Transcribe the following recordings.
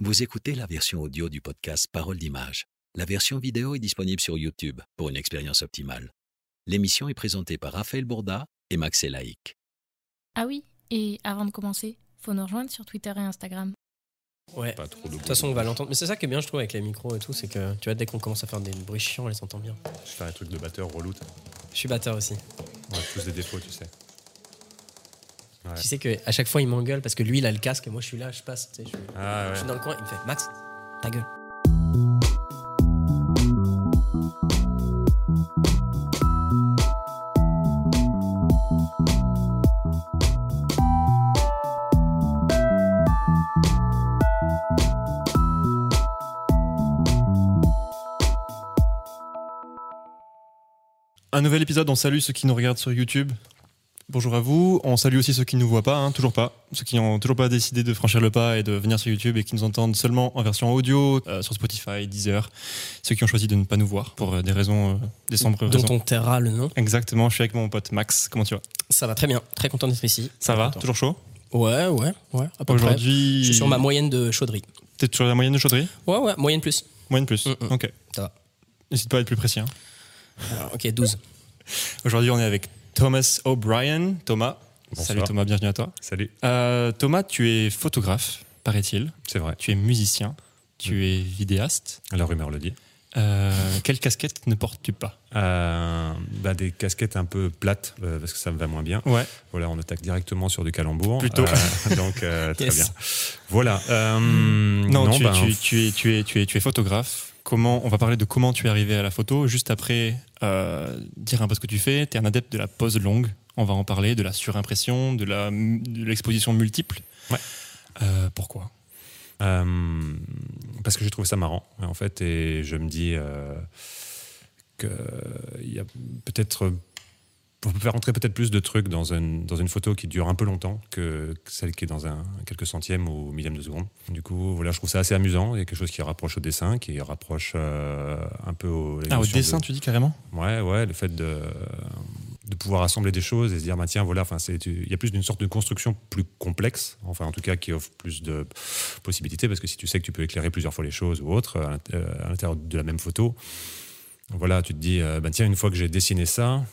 Vous écoutez la version audio du podcast Parole d'image. La version vidéo est disponible sur YouTube pour une expérience optimale. L'émission est présentée par Raphaël Bourda et Max Elaïc. Ah oui, et avant de commencer, faut nous rejoindre sur Twitter et Instagram. Ouais. Pas trop de De toute façon, on va l'entendre. Mais c'est ça qui est bien, je trouve, avec les micros et tout, c'est que tu vois, dès qu'on commence à faire des bruits chiants, on les entend bien. Je fais un truc de batteur relou. Je suis batteur aussi. On a tous des défauts, tu sais. Ouais. Tu sais qu'à chaque fois, il m'engueule parce que lui, il a le casque et moi, je suis là, je passe. tu sais, Je, suis- Ah je ouais. suis dans le coin, il me fait Max, ta gueule. Un nouvel épisode, on salue ceux qui nous regardent sur YouTube. Bonjour à vous. On salue aussi ceux qui ne nous voient pas, hein, toujours pas. Ceux qui n'ont toujours pas décidé de franchir le pas et de venir sur YouTube et qui nous entendent seulement en version audio, euh, sur Spotify, Deezer. Ceux qui ont choisi de ne pas nous voir pour euh, des raisons, euh, des sombres Dont raisons. on taira le nom. Exactement, je suis avec mon pote Max. Comment tu vas? Ça va très bien, très content d'être ici. Ça va? Toujours chaud? Ouais, ouais, ouais. À peu près. Aujourd'hui. Je suis sur ma moyenne de chauderie. T'es sur la moyenne de chaudry Ouais, ouais, moyenne plus. Moyenne plus. Mm, mm. Ok. Ça va. N'hésite pas à être plus précis. hein. Alors, ok, 12. Aujourd'hui, on est avec Thomas O'Brien. Thomas. Bonsoir. Salut Thomas, bienvenue à toi. Salut. Euh, Thomas, tu es photographe, paraît-il. C'est vrai. Tu es musicien. Tu es vidéaste. La rumeur le dit. Euh, quelle casquette ne portes-tu pas? Euh, bah, des casquettes un peu plates euh, parce que ça me va moins bien. Ouais. Voilà, on attaque directement sur du calembour. Plutôt. Donc très bien. Voilà. Non, tu, bah, tu- tu es, tu, es, tu, es, tu es photographe. Comment, on va parler de comment tu es arrivé à la photo. Juste après, euh, dire un peu ce que tu fais. Tu es un adepte de la pose longue. On va en parler, de la surimpression, de la- de l'exposition multiple. Ouais. Euh, pourquoi? Euh, parce que je trouve ça marrant, en fait, et je me dis qu'il y a peut-être. On peut faire rentrer peut-être plus de trucs dans une, dans une photo qui dure un peu longtemps que celle qui est dans un quelques centièmes ou millième de seconde. Du coup, voilà, je trouve ça assez amusant. Il y a quelque chose qui rapproche au dessin, qui rapproche euh, un peu au. Ah, au dessin, de- tu dis carrément? Ouais, ouais, le fait de, de pouvoir assembler des choses et se dire, bah, tiens, voilà, il y a plus d'une sorte de construction plus complexe, enfin, en tout cas, qui offre plus de possibilités, parce que si tu sais que tu peux éclairer plusieurs fois les choses ou à l'int- euh, à l'intérieur de la même photo, voilà, tu te dis, euh, bah, tiens, une fois que j'ai dessiné ça,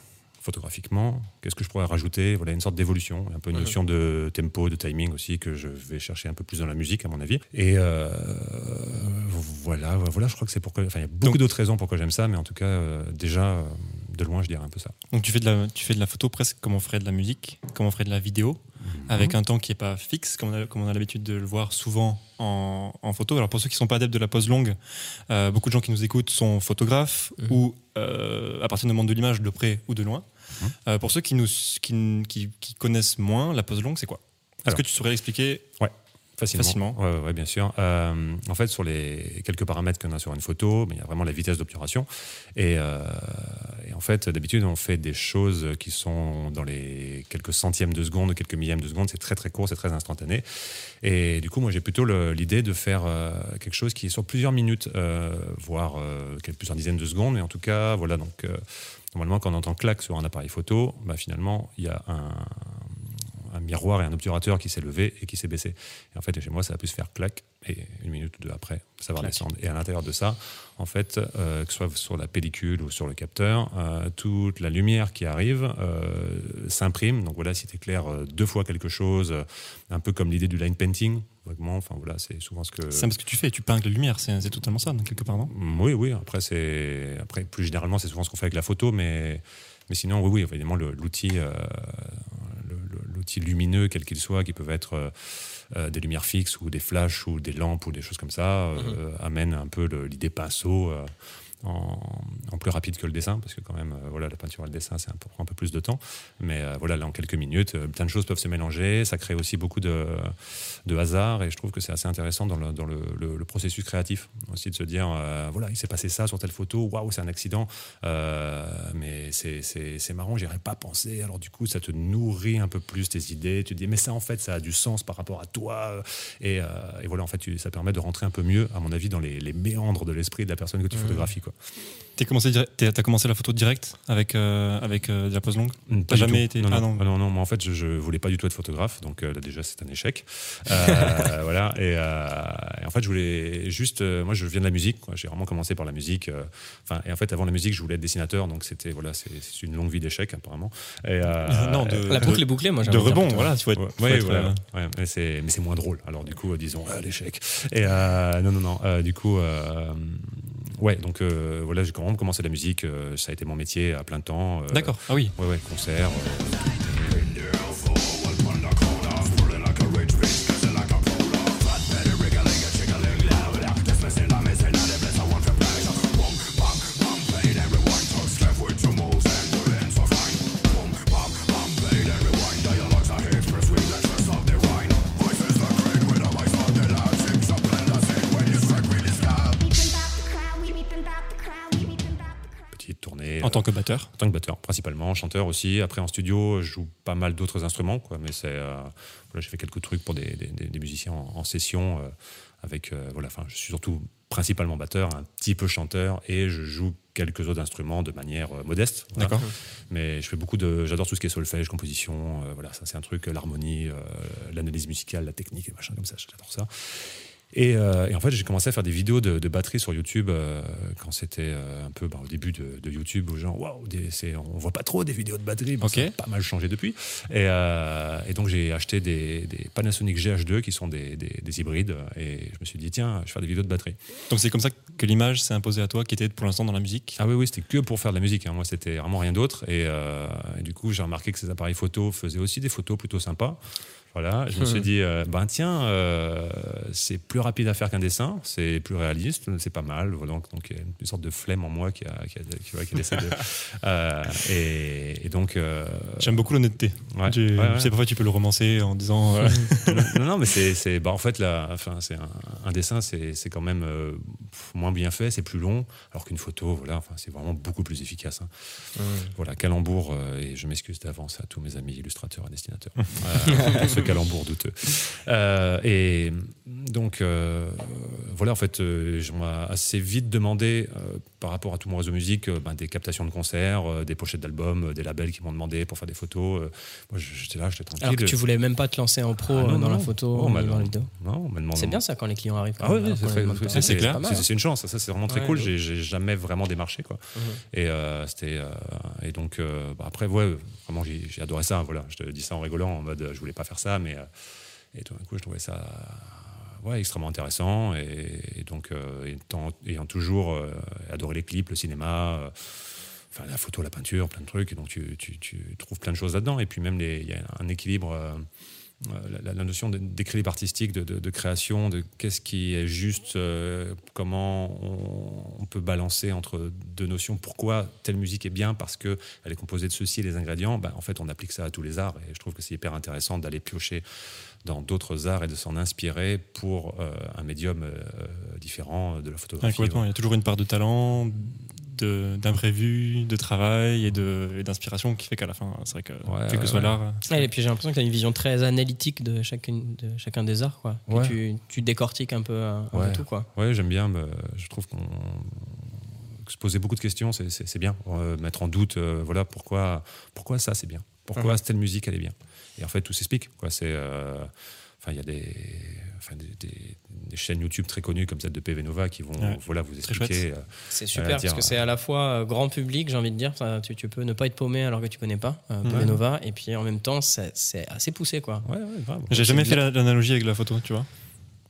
photographiquement, qu'est-ce que je pourrais rajouter? Voilà, une sorte d'évolution, un peu une Mhm. notion de tempo, de timing aussi, que je vais chercher un peu plus dans la musique, à mon avis. Et euh, voilà, voilà, je crois que c'est pourquoi. Enfin, il y a beaucoup d'autres raisons pourquoi j'aime ça, mais en tout cas, euh, déjà, euh, de loin, je dirais un peu ça. Donc tu fais, de la, tu fais de la photo presque comme on ferait de la musique, comme on ferait de la vidéo, avec un temps qui n'est pas fixe, comme on a, comme on a l'habitude de le voir souvent en, en photo. Alors pour ceux qui ne sont pas adeptes de la pose longue, euh, beaucoup de gens qui nous écoutent sont photographes Mhm. ou euh, à partir du monde de l'image, de près ou de loin. Euh, pour ceux qui, nous, qui, qui- qui connaissent moins, la pose longue, c'est quoi? Est-ce que tu saurais l'expliquer? Facilement. Facilement. Ouais, ouais, bien sûr. Euh, en fait, sur les quelques paramètres qu'on a sur une photo, ben, il y a vraiment la vitesse d'obturation. Et, euh, et en fait, d'habitude, on fait des choses qui sont dans les quelques centièmes de seconde, quelques millièmes de seconde. C'est très, très court, c'est très instantané. Et du coup, moi, j'ai plutôt l'idée de faire euh, quelque chose qui est sur plusieurs minutes, voire quelques- plusieurs dizaines de secondes. Mais en tout cas, voilà. Donc, normalement, quand on entend clac sur un appareil photo, bah, finalement, il y a un un miroir et un obturateur qui s'est levé et qui s'est baissé. Et en fait, chez moi, ça a pu se faire clac, et une minute ou deux après, ça va Clac. redescendre. Et à l'intérieur de ça, en fait, euh, que ce soit sur la pellicule ou sur le capteur, euh, toute la lumière qui arrive euh, s'imprime. Donc voilà, si tu éclaires deux fois quelque chose, un peu comme l'idée du line painting, vaguement, enfin voilà, c'est souvent ce que. C'est ce que tu fais, tu peins avec la lumière, c'est totalement ça, quelque part, non? Oui, oui. Après, après plus généralement, c'est souvent ce qu'on fait avec la photo, mais mais sinon, oui, oui, évidemment, l'outil, euh, l'outil lumineux, quel qu'il soit, qui peuvent être euh, euh, des lumières fixes ou des flashs ou des lampes ou des choses comme ça, euh, amène un peu l'idée pinceau. En, en plus rapide que le dessin, parce que quand même, euh, voilà, la peinture et le dessin, c'est un peu, prend un peu plus de temps. Mais euh, voilà, là, en quelques minutes, euh, plein de choses peuvent se mélanger. Ça crée aussi beaucoup de, de hasard, et je trouve que c'est assez intéressant dans le, dans le, le- le processus créatif aussi de se dire, voilà, il s'est passé ça sur telle photo, waouh, c'est un accident, mais c'est- marrant, j'y aurais pas pensé. Alors du coup, ça te nourrit un peu plus tes idées. Tu te dis, mais ça, en fait, ça a du sens par rapport à toi. Et, et voilà, en fait, tu- ça permet de rentrer un peu mieux, à mon avis, dans les, les méandres de l'esprit de la personne que tu Mhm. photographies. Quoi. T'as commencé, t'as commencé la photo direct avec, euh, avec euh, de la pose longue? Pas T'as jamais tout. été- Non, ah non, non. non, non, moi, en fait, je, je voulais pas du tout être photographe, donc euh, là, déjà, c'est un échec. Euh, voilà. Et, euh, en fait, je voulais juste. euh, moi, je viens de la musique. J'ai vraiment commencé par la musique. euh, Enfin, et en fait, avant la musique, je voulais être dessinateur. Donc, c'était voilà, c'est une longue vie d'échecs apparemment. Et, euh, non, de, La boucle est bouclée, moi. j'ai de rebond, voilà. Tu être, Ouais, ouais, être, voilà. euh, Ouais, mais c'est mais c'est moins drôle. Alors du coup, euh, disons euh, l'échec. Et euh, non, non, non. euh, du coup, euh, ouais. Donc euh, voilà, j'ai vraiment commencé la musique. euh, ça a été mon métier à plein temps. euh, D'accord. Ah oui. Ouais, ouais, concert. Batteur. En tant que batteur, principalement, chanteur aussi. Après, en studio, je joue pas mal d'autres instruments, quoi. Mais c'est, euh, voilà, j'ai fait quelques trucs pour des, des- musiciens en, en session. euh, avec, euh, voilà, enfin, je suis surtout principalement batteur, un petit peu chanteur, et je joue quelques autres instruments de manière euh, modeste. voilà. D'accord. Mais je fais beaucoup de, j'adore tout ce qui est solfège, composition. voilà, ça c'est un truc, l'harmonie, l'analyse musicale, la technique et machin comme ça. J'adore ça. Et, euh, et en fait, j'ai commencé à faire des vidéos de, de batterie sur YouTube euh, quand c'était euh, un peu bah, au début de, de YouTube, où genre, waouh, on voit pas trop des vidéos de batterie, mais ça a pas mal changé depuis. Et, et donc, j'ai acheté des, des Panasonic GH2 qui sont des, des- des hybrides, et je me suis dit, tiens, je vais faire des vidéos de batterie. Donc c'est comme ça que l'image s'est imposée à toi, qui était pour l'instant dans la musique? Ah oui, oui, c'était que pour faire de la musique. hein. Moi, c'était vraiment rien d'autre. Et, et du coup, j'ai remarqué que ces appareils photo faisaient aussi des photos plutôt sympas. Voilà, je me suis dit, euh, ben tiens, euh, c'est plus rapide à faire qu'un dessin, c'est plus réaliste, c'est pas mal. Voilà, donc, donc, il y a une sorte de flemme en moi qui, a, qui, a- qui, de. euh, et, et donc. euh, J'aime beaucoup l'honnêteté. ouais, Tu ouais, ouais. tu sais, parfois tu peux le romancer en disant. euh, non, non, mais c'est, c'est- bah, en fait, là, enfin, c'est un, un dessin, c'est, c'est quand même euh, moins bien fait, c'est plus long, alors qu'une photo, voilà, enfin, c'est vraiment beaucoup plus efficace. hein. Voilà, calembour, euh, et je m'excuse d'avance à tous mes amis illustrateurs et dessinateurs euh, calembour douteux. Euh, et donc, euh, voilà, en fait, euh, je m'ai assez vite demandé, euh, par rapport à tout mon réseau musique, euh, ben, des captations de concerts, euh, des pochettes d'albums, euh, des labels qui m'ont demandé pour faire des photos. euh, moi, j'étais là, j'étais tranquille. Alors que tu voulais même pas te lancer en pro Ah, non, euh, dans la photo, Oh, bah, dans non. la vidéo. Non, on m'a demandé- C'est bien ça quand les clients arrivent. Ah c'est clair. C'est hein. une chance, ça c'est vraiment très Ouais, cool. J'ai jamais vraiment démarché quoi. Mhm. Et euh, c'était euh, et donc euh, bah, après ouais, vraiment j'ai adoré ça. Voilà, je te dis ça en rigolant en mode je voulais pas faire ça, mais euh, et tout d'un coup je trouvais ça ouais extrêmement intéressant et, donc euh, étant- ayant toujours euh, adoré les clips, le cinéma. euh, Enfin, la photo, la peinture, plein de trucs. Et donc, tu, tu- tu trouves plein de choses là-dedans. Et puis, même, il y a un équilibre. Euh, la, notion d'équilibre artistique, de, création, de qu'est-ce qui est juste, euh, comment on, peut balancer entre deux notions. Pourquoi telle musique est bien Parce qu'elle est composée de ceci et les ingrédients? Ben, en fait, on applique ça à tous les arts. Et je trouve que c'est hyper intéressant d'aller piocher dans d'autres arts et de s'en inspirer pour euh, un médium différent de la photographie. complètement. Il y a toujours une part de talent, de- d'imprévu, de, travail et d'inspiration qui fait qu'à la fin, c'est vrai que Ouais, quel que soit ouais. l'art. Ouais, et puis j'ai l'impression que tu as une vision très analytique de, chacune, de chacun des arts. Quoi. Que. Tu, tu décortiques un peu, un, peu tout. Quoi. Ouais, j'aime bien. me- je trouve qu'on se poser beaucoup de questions, c'est- bien. Euh, mettre en doute, euh, voilà, pourquoi, pourquoi ça, c'est bien. Pourquoi Mhm. telle musique, elle est bien. Et en fait, tout s'explique. quoi. C'est, euh, enfin, il y a des, enfin, des, des- des chaînes YouTube très connues comme celle de PV Nova qui vont, Ouais. voilà, vous expliquer. euh, C'est Euh, super dire, parce que c'est à la fois euh, grand public, j'ai envie de dire. Enfin, tu, tu peux ne pas être paumé alors que tu connais pas euh, Ouais. PV Nova. Et puis en même temps, c'est assez poussé. Quoi. ouais. J'ai jamais fait la- la- l'analogie avec la photo, tu vois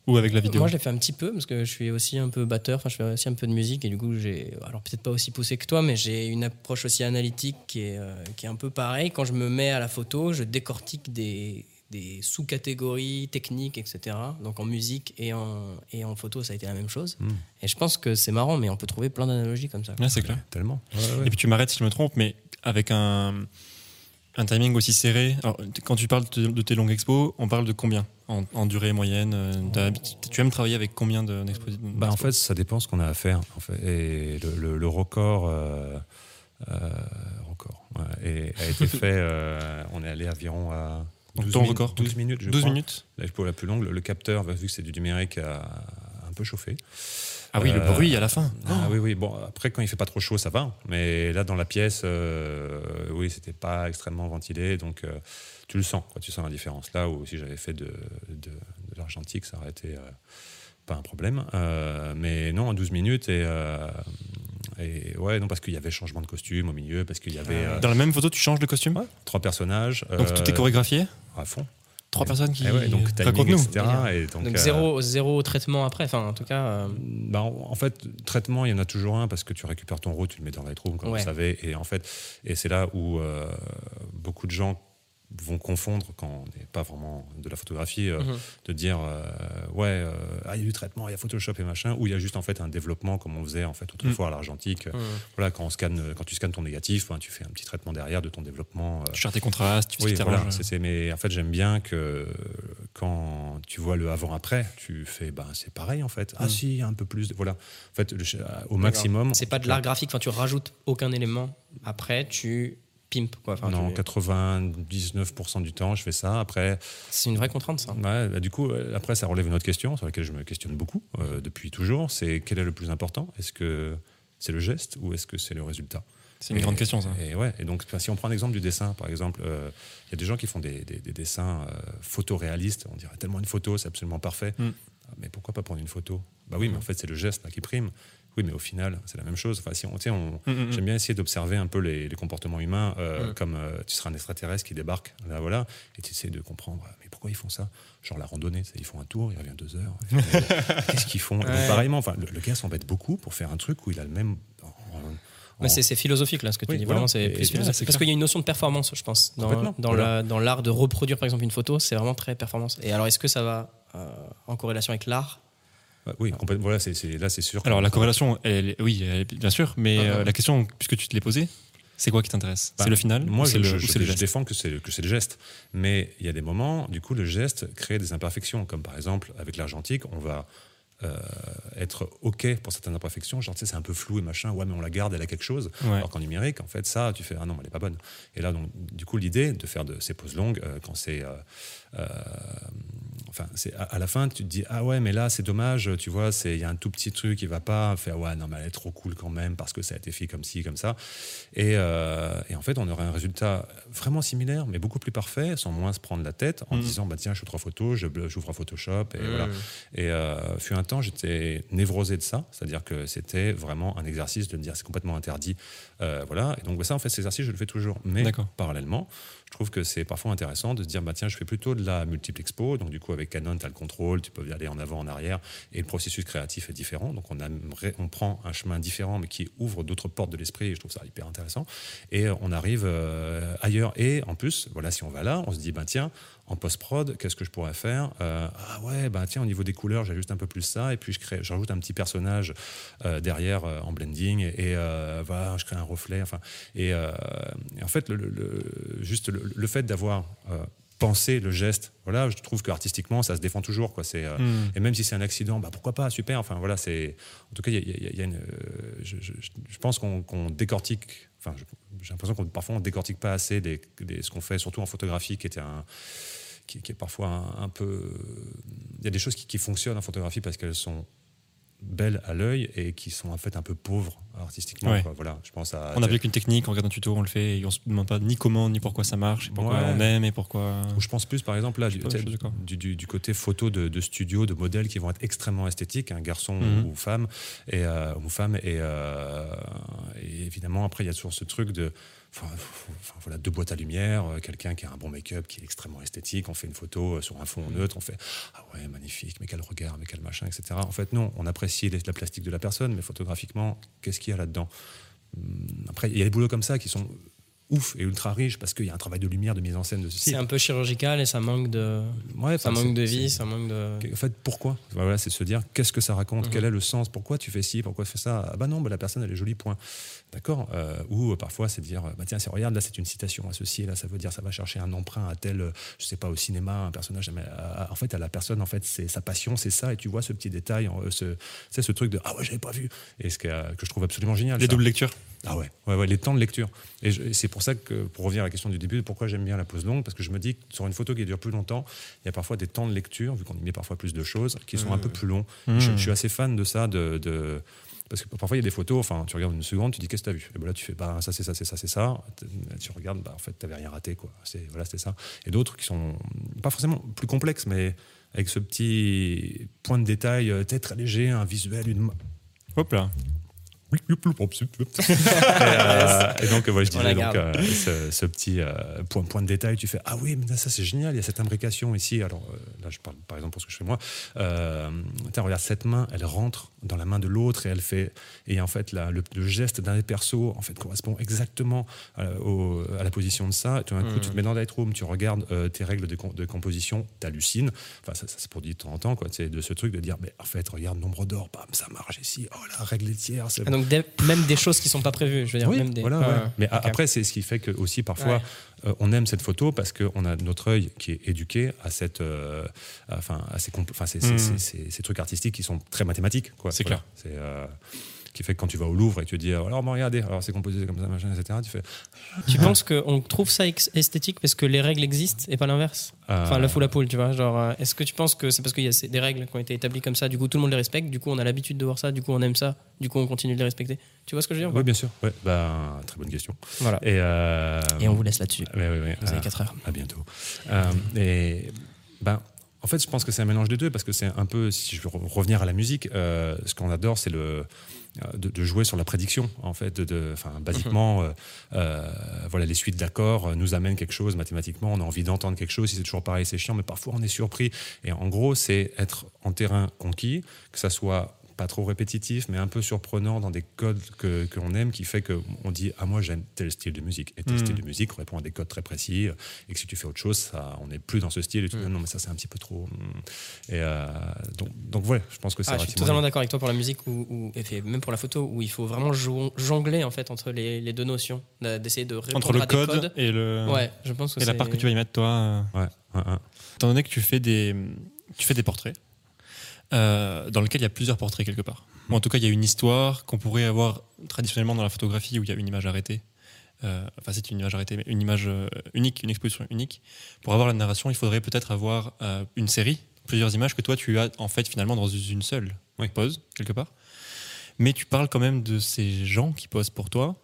Ou avec la vidéo. Moi, je l'ai fait un petit peu parce que je suis aussi un peu batteur. Enfin, je fais aussi un peu de musique et du coup, j'ai, alors peut-être pas aussi poussé que toi, mais j'ai une approche aussi analytique qui est, euh, qui est un peu pareil. Quand je me mets à la photo, je décortique des, des sous-catégories techniques, etc. Donc en musique et en, et en photo, ça a été la même chose. Mm. Et je pense que c'est marrant, mais on peut trouver plein d'analogies comme ça. Ouais, c'est clair. Tellement. Ouais, ouais. Et puis tu m'arrêtes si je me trompe, mais avec un, un timing aussi serré. Alors, quand tu parles de, de tes longues expos, on parle de combien en, en durée moyenne euh, t'as- Tu aimes travailler avec combien de- d'expos Bah, en fait, ça dépend ce qu'on a à faire. En fait. Et le, le- le record, euh, euh, record ouais, et- a été fait. euh, on est allé environ à Donc 12, ton record, 12 minutes. Je 12 crois. minutes L'expo la plus longue, le, le capteur, bah, vu que c'est du numérique, a un peu chauffé. Ah oui, le Euh, bruit à la fin. Ah oui, oui. Bon, après, quand il fait pas trop chaud, ça va. Mais là, dans la pièce, euh, oui, c'était pas extrêmement ventilé. Donc, euh, tu le sens, quoi, tu sens la différence. Là où si j'avais fait de, de, de l'argentique, ça aurait été euh, pas un problème. Mais non, en 12 minutes et. et ouais, non, parce qu'il y avait changement de costume au milieu, parce qu'il y avait euh, Dans la même photo, tu changes de costume? Trois personnages. Donc tout est chorégraphié? À fond. Trois personnes qui et ouais, donc timing, etc. Et donc, Donc euh, zéro, zéro traitement après. Enfin, en tout cas, euh, bah, en en fait, traitement, il y en a toujours un parce que tu récupères ton route, tu le mets dans Lightroom, comme Ouais. vous savez. Et en fait, et c'est là où euh, beaucoup de gens vont confondre quand on n'est pas vraiment de la photographie, euh, Mhm. de dire euh, ouais, euh, ah, il y a du traitement, il y a Photoshop et machin, ou il y a juste en fait un développement comme on faisait en fait autrefois à l'argentique. Mhm. Voilà, quand on scanne, quand tu scannes ton négatif, ben, tu fais un petit traitement derrière de ton développement. euh, Tu cherches tes contrastes, tu fais oui, voilà, c'est- mais en fait, j'aime bien que quand tu vois le avant-après, tu fais, ben, c'est pareil en fait. Ah si, un peu plus. De, voilà. En fait, le- au maximum. c'est pas de l'art graphique. Enfin, tu rajoutes aucun élément. Après, tu quoi. Enfin, non, tu- 99% du temps, je fais ça. Après, c'est une vraie contrainte ça. ouais, bah, du coup, euh, après, ça relève une autre question sur laquelle je me questionne beaucoup euh, depuis toujours. C'est quel est le plus important? Est-ce que c'est le geste ou est-ce que c'est le résultat? C'est une Et- grande question, ça. Et ouais, et donc si on prend l'exemple du dessin, par exemple, euh, il y a des gens qui font des, des- des dessins euh, photoréalistes. On dirait tellement une photo, c'est absolument parfait. Mm. Ah, Mais pourquoi pas prendre une photo? Bah oui, mais en fait c'est le geste là, qui prime. Oui, mais au final c'est la même chose. Enfin, si on, on- Mm, mm, mm. J'aime bien essayer d'observer un peu les, les comportements humains, euh, Mm. comme euh, tu seras un extraterrestre qui débarque, là voilà, et tu essaies de comprendre, euh, mais pourquoi ils font ça? Genre la randonnée, ils font un tour, il revient deux heures. Qu'est-ce qu'ils font? Donc, pareillement, enfin, le, le gars s'embête beaucoup pour faire un truc où il a le même. en- c'est philosophique là ce que tu Oui, dis. voilà. C'est Parce qu'il y a une notion de performance, je pense, dans, voilà. la- l'art de reproduire par exemple une photo. C'est vraiment très performance. Et alors, est-ce que ça va euh, en corrélation avec l'art? Ouais, Oui, complètement. Voilà, c'est- là c'est sûr. Alors la corrélation, elle oui, elle bien sûr, mais Ah, euh, la question, puisque tu te l'es posée, c'est quoi qui t'intéresse? Bah, C'est le final Moi, je, c'est le, je- ou je- c'est le je geste? défends que c'est, le geste. Mais il y a des moments, du coup, le geste crée des imperfections. Comme par exemple, avec l'argentique, on va euh, être OK pour certaines imperfections. Genre, tu sais, c'est un peu flou et machin. Ouais, mais on la garde, elle a quelque chose. Ouais. Alors qu'en numérique, en fait, ça, tu fais, ah non, mais elle n'est pas bonne. Et là, donc, du coup, l'idée de faire de ces pauses longues, euh, quand c'est. euh, Enfin, c'est à, à la fin, tu te dis ah ouais, mais là c'est dommage, tu vois, c'est il y a un tout petit truc qui va pas. Faire ouais, non mais elle est trop cool quand même parce que ça a été fait comme ci comme ça. Et, euh, et en fait, on aurait un résultat vraiment similaire, mais beaucoup plus parfait, sans moins se prendre la tête, en Mhm. disant bah tiens, je fais trois photos, je j'ouvre Photoshop et Mmh. voilà. Et euh, fut un temps, j'étais névrosé de ça, c'est-à-dire que c'était vraiment un exercice de me dire c'est complètement interdit, Euh, voilà. Et donc ça, en fait, cet exercice, je le fais toujours, mais parallèlement, trouve que c'est parfois intéressant de se dire bah tiens, je fais plutôt de la multiple expo, donc du coup avec Canon, tu as le contrôle, tu peux aller en avant, en arrière, et le processus créatif est différent, donc on, a, on prend un chemin différent, mais qui ouvre d'autres portes de l'esprit, je trouve ça hyper intéressant, et on arrive euh, ailleurs. Et en plus, voilà, si on va là, on se dit bah tiens, en post-prod, qu'est-ce que je pourrais faire Euh, Ah ouais, bah tiens, au niveau des couleurs, j'ajuste un peu plus ça, et puis je crée, je rajoute un petit personnage euh, derrière euh, en blending, et voilà, je crée un reflet. Enfin, et, en fait, juste le fait d'avoir pensé le geste, voilà, je trouve que artistiquement, ça se défend toujours, quoi. C'est euh, Hmm. et même si c'est un accident, bah pourquoi pas, super. Enfin voilà, c'est en tout cas, il y a, il y a- il y a une, euh, je, je- je pense qu'on qu'on décortique. Enfin, j'ai l'impression qu'on parfois on décortique pas assez les- les- ce qu'on fait, surtout en photographie, qui était un qui, qui est parfois un, un peu. Il y a des choses qui, qui fonctionnent en photographie parce qu'elles sont belles à l'œil et qui sont en fait un peu pauvres artistiquement. Ouais. quoi. Voilà, je pense à. On n'a qu'une technique, on regarde un tuto, on le fait, et on se demande pas ni comment, ni pourquoi ça marche, et pourquoi Ouais. on aime, et pourquoi. Ou je pense plus, par exemple, là, du, pas, côté photo de, de studio, de modèles qui vont être extrêmement esthétiques, un garçon Mhm. ou femme, et, euh, ou femme, et, euh, et évidemment, après, il y a toujours ce truc de. Enfin, enfin, voilà, deux boîtes à lumière, euh, quelqu'un qui a un bon make-up, qui est extrêmement esthétique, on fait une photo euh, sur un fond neutre, on fait Ah ouais, magnifique, mais quel regard, mais quel machin, etc. En fait, non, on apprécie la plastique de la personne, mais photographiquement, qu'est-ce qu'il y a là-dedans? Hum, Après, il y a des boulots comme ça qui sont ouf et ultra riches parce qu'il y a un travail de lumière, de mise en scène de ceci. C'est un peu chirurgical et ça manque de, Ouais, ça enfin, manque de vie, ça manque de. En fait, pourquoi? Voilà, c'est se dire qu'est-ce que ça raconte, Mhm. quel est le sens, pourquoi tu fais ci, pourquoi tu fais ça? Ah bah non, bah la personne elle est jolie, point. D'accord? Euh, Ou euh, parfois c'est dire bah tiens, c'est regarde là c'est une citation à ceci, là ça veut dire ça va chercher un emprunt à tel, je sais pas au cinéma, un personnage. mais, euh, en fait, à la personne en fait c'est sa passion, c'est ça, et tu vois ce petit détail, ce, c'est ce truc de ah ouais j'avais pas vu, et ce que, que je trouve absolument génial. Les ça. doubles lectures. Ah ouais, ouais, ouais, les temps de lecture. Et c'est pour ça que, pour revenir à la question du début, pourquoi j'aime bien la pause longue, parce que je me dis que sur une photo qui dure plus longtemps, il y a parfois des temps de lecture, vu qu'on y met parfois plus de choses, qui sont un peu plus longs. Mmh. Je, je suis assez fan de ça, de, de- parce que parfois il y a des photos, enfin tu regardes une seconde, tu dis qu'est-ce que tu as vu? Et ben là tu fais bah ça c'est ça, c'est ça, c'est ça. Tu regardes, bah en fait t'avais rien raté quoi. C'est voilà c'était ça. Et d'autres qui sont pas forcément plus complexes, mais avec ce petit point de détail, peut-être léger, un visuel, une. Hop là. et, euh, et donc, voilà, je disais, donc, euh, ce, ce petit euh, point, point de détail, tu fais Ah oui, mais ça c'est génial, il y a cette imbrication ici. Alors là, je parle par exemple pour ce que je fais moi. Tiens, regarde, cette main, elle rentre dans la main de l'autre et elle fait. Et en fait, le, le geste d'un des persos en fait, correspond exactement à, au- à la position de ça. Et tout d'un coup, tu te mets dans Lightroom, tu regardes euh, tes règles de, com- de composition, t'hallucines. Enfin, ça, ça c'est pour dire de temps en temps, quoi, sais, de ce truc de dire Mais en fait, regarde, nombre d'or, bam, ça marche ici. Oh, la règle tiers, c'est Ah, donc des- même des choses qui sont pas prévues, je veux dire. oui, même des... voilà, Ouais, ouais. ouais. Mais après, c'est ce qui fait que aussi parfois Ouais. Euh, on aime cette photo parce qu'on a notre œil qui est éduqué à cette, euh, à- enfin, à ces, trucs artistiques qui sont très mathématiques. C'est Voilà. C'est euh, qui fait que quand tu vas au Louvre et que tu dis alors bon, regardez, alors c'est composé comme ça, machin, etc. Tu fais. Tu penses qu'on trouve ça esthétique parce que les règles existent et pas l'inverse? Enfin, euh, la foule à poule, tu vois. Genre, euh, est-ce que tu penses que c'est parce qu'il y a des règles qui ont été établies comme ça, du coup tout le monde les respecte, du coup on a l'habitude de voir ça, du coup on aime ça, du coup on continue de les respecter? Tu vois ce que je veux dire ou Oui, bien sûr. Ouais, bah, très bonne question. Voilà. Et, euh, Et on vous laisse là-dessus. Ouais, ouais, ouais. Vous avez Euh, 4 heures. À bientôt. Euh, et ben, en fait, je pense que c'est un mélange des deux parce que c'est un peu, si je veux re- revenir à la musique, euh, ce qu'on adore, c'est le euh, de, de jouer sur la prédiction. En fait, de, enfin, basiquement, euh, euh, voilà, les suites d'accords euh, nous amènent quelque chose mathématiquement. On a envie d'entendre quelque chose. Si c'est toujours pareil, c'est chiant, mais parfois on est surpris. Et en gros, c'est être en terrain conquis, que ça soit pas trop répétitif, mais un peu surprenant dans des codes que, que l'on aime, qui fait qu'on dit Ah, moi j'aime tel style de musique. Et tel Mm. style de musique répond à des codes très précis. Et que si tu fais autre chose, ça, on n'est plus dans ce style. Et tu dis Non, mais ça c'est un petit peu trop. mm. Et euh, donc, donc, ouais, je pense que c'est Ah, je suis relativement- totalement d'accord avec toi pour la musique ou, même pour la photo où il faut vraiment jongler en fait entre les, les deux notions, de- d'essayer de répondre Entre le à des code, codes. et le Ouais, je pense que et la part que tu vas y mettre toi. euh, Ouais, ouais, ouais. Étant donné que tu fais des, tu fais des portraits, euh, dans lequel il y a plusieurs portraits quelque part. Ou en tout cas, il y a une histoire qu'on pourrait avoir traditionnellement dans la photographie où il y a une image arrêtée. Euh, enfin, c'est une image arrêtée, mais une image euh, unique, une exposition unique. Pour avoir la narration, il faudrait peut-être avoir euh, une série, plusieurs images que toi tu as en fait finalement dans une seule Oui. pose quelque part. Mais tu parles quand même de ces gens qui posent pour toi.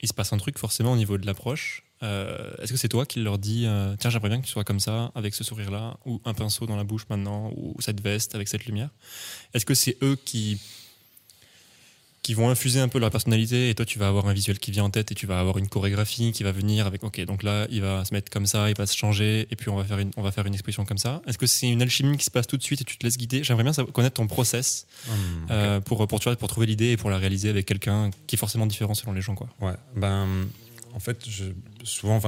Il se passe un truc forcément au niveau de l'approche. Euh, Est-ce que c'est toi qui leur dis euh, tiens j'aimerais bien que tu sois comme ça avec ce sourire là ou un pinceau dans la bouche maintenant ou cette veste avec cette lumière? Est-ce que c'est eux qui qui vont infuser un peu leur personnalité et toi tu vas avoir un visuel qui vient en tête et tu vas avoir une chorégraphie qui va venir avec ok donc là il va se mettre comme ça il va se changer et puis on va faire une on va faire une expression comme ça. Est-ce que c'est une alchimie qui se passe tout de suite et tu te laisses guider? J'aimerais bien connaître ton process ok. euh, pour pour tu vois, pour trouver l'idée et pour la réaliser avec quelqu'un qui est forcément différent selon les gens quoi. Ouais, ben, en fait, souvent,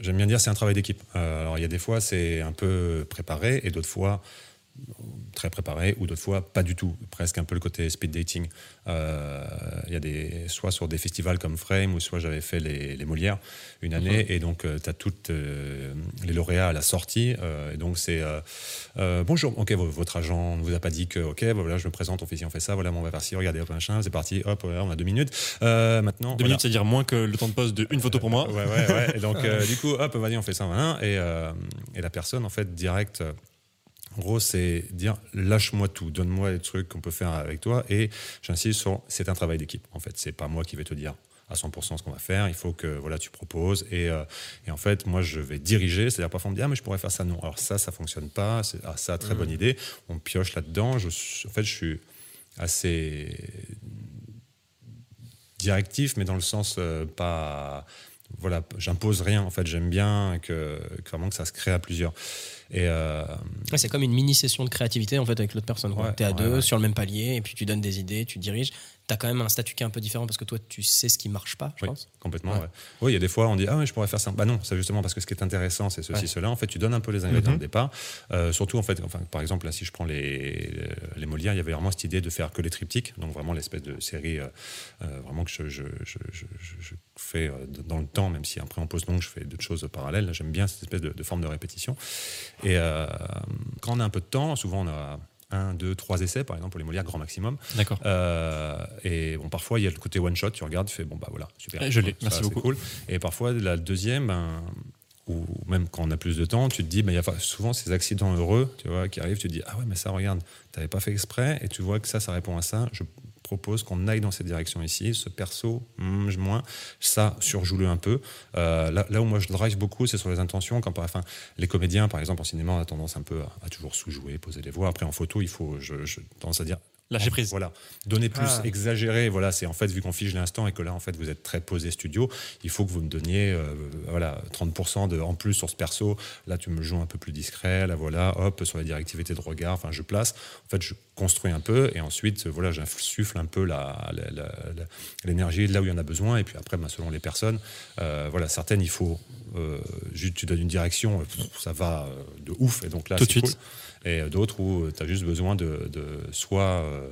j'aime bien dire c'est un travail d'équipe. Euh, alors, il y a des fois, c'est un peu préparé, et d'autres fois, très préparé, ou d'autres fois, pas du tout. Presque un peu le côté speed dating. Euh, Il y a des, soit sur des festivals comme Frame, ou soit j'avais fait les, les Molières une année, et donc, tu as toutes euh, les lauréats à la sortie, euh, et donc, c'est euh, euh, bonjour, ok, vo- votre agent ne vous a pas dit que, ok, voilà, je me présente, on fait ci, on fait ça, voilà, on va faire ci, regardez, hop, machin, c'est parti, hop, on a deux minutes. Euh, maintenant, deux voilà. minutes c'est à dire moins que le temps de pause de une photo pour moi Ouais, ouais, ouais. Et donc, euh, du coup, hop, vas-y, on fait ça, voilà. Et, euh, et la personne, en fait, direct, euh, en gros, c'est dire lâche-moi tout, donne-moi les trucs qu'on peut faire avec toi. Et j'insiste sur c'est un travail d'équipe. En fait, c'est pas moi qui vais te dire à 100% ce qu'on va faire. Il faut que voilà, tu proposes. Et, euh, et en fait, moi, je vais diriger. C'est-à-dire, parfois, on me dit Ah, mais je pourrais faire ça. Non. Alors, ça, ça fonctionne pas. C'est- Ah, ça, très bonne idée. On pioche là-dedans. Je, en fait, je suis assez directif, mais dans le sens euh, pas. Voilà, j'impose rien. En fait, j'aime bien que, que vraiment que ça se crée à plusieurs. Et euh, Ouais, c'est comme une mini session de créativité en fait avec l'autre personne. Ouais, tu es à ouais, deux sur le même palier et puis tu donnes des idées, tu diriges. Tu as quand même un statut qui est un peu différent parce que toi tu sais ce qui marche pas, je Oui, pense. complètement. Ouais. ouais. Oui, il y a des fois, on dit Ah, mais je pourrais faire ça. Bah non, c'est justement parce que ce qui est intéressant, c'est ceci, Ouais. cela. En fait, tu donnes un peu les ingrédients Mhm. de départ. Euh, surtout, en fait, enfin, par exemple, là, si je prends les, les Molières, il y avait vraiment cette idée de faire que les triptyques, donc vraiment l'espèce de série euh, euh, vraiment que je, je, je, je- fais dans le temps, même si après en pause longue, je fais d'autres choses parallèles. J'aime bien cette espèce de, de forme de répétition. Et euh, quand on a un peu de temps, souvent on a un, deux, trois essais, par exemple, pour les Molières, grand maximum. d'accord Euh, et bon, parfois, il y a le côté one shot, tu regardes, tu fais bon, bah voilà, super. Eh, je l'ai, merci beaucoup. cool. Et parfois, la deuxième, ben, ou même quand on a plus de temps, tu te dis, ben, il y a souvent ces accidents heureux tu vois, qui arrivent, tu te dis, ah ouais, mais ça, regarde, tu n'avais pas fait exprès, et tu vois que ça, ça répond à ça. Je propose qu'on aille dans cette direction ici. Ce perso, hmm, moins. Ça, surjoue-le un peu. Euh, là, là où moi je drive beaucoup, c'est sur les intentions. Quand, enfin, les comédiens, par exemple, en cinéma, on a tendance un peu à, à toujours sous-jouer, poser les voix. Après, en photo, il faut, je, je tendance à dire Lâcher prise. Voilà. Donner plus, Ah. exagérer. Voilà, c'est en fait, vu qu'on fige l'instant et que là, en fait, vous êtes très posé studio, il faut que vous me donniez euh, voilà, 30% de, en plus sur ce perso. Là, tu me le joues un peu plus discret. Là, voilà, hop, sur la directivité de regard. Enfin, je place. En fait, je construis un peu et ensuite, voilà, j'insuffle un peu l'énergie là où il y en a besoin. Et puis après, ben, selon les personnes, euh, voilà, certaines, il faut euh, juste, tu donnes une direction, euh, ça va euh, de ouf. Et donc là, Tout de suite. cool et euh, d'autres où tu as juste besoin de, de soit euh,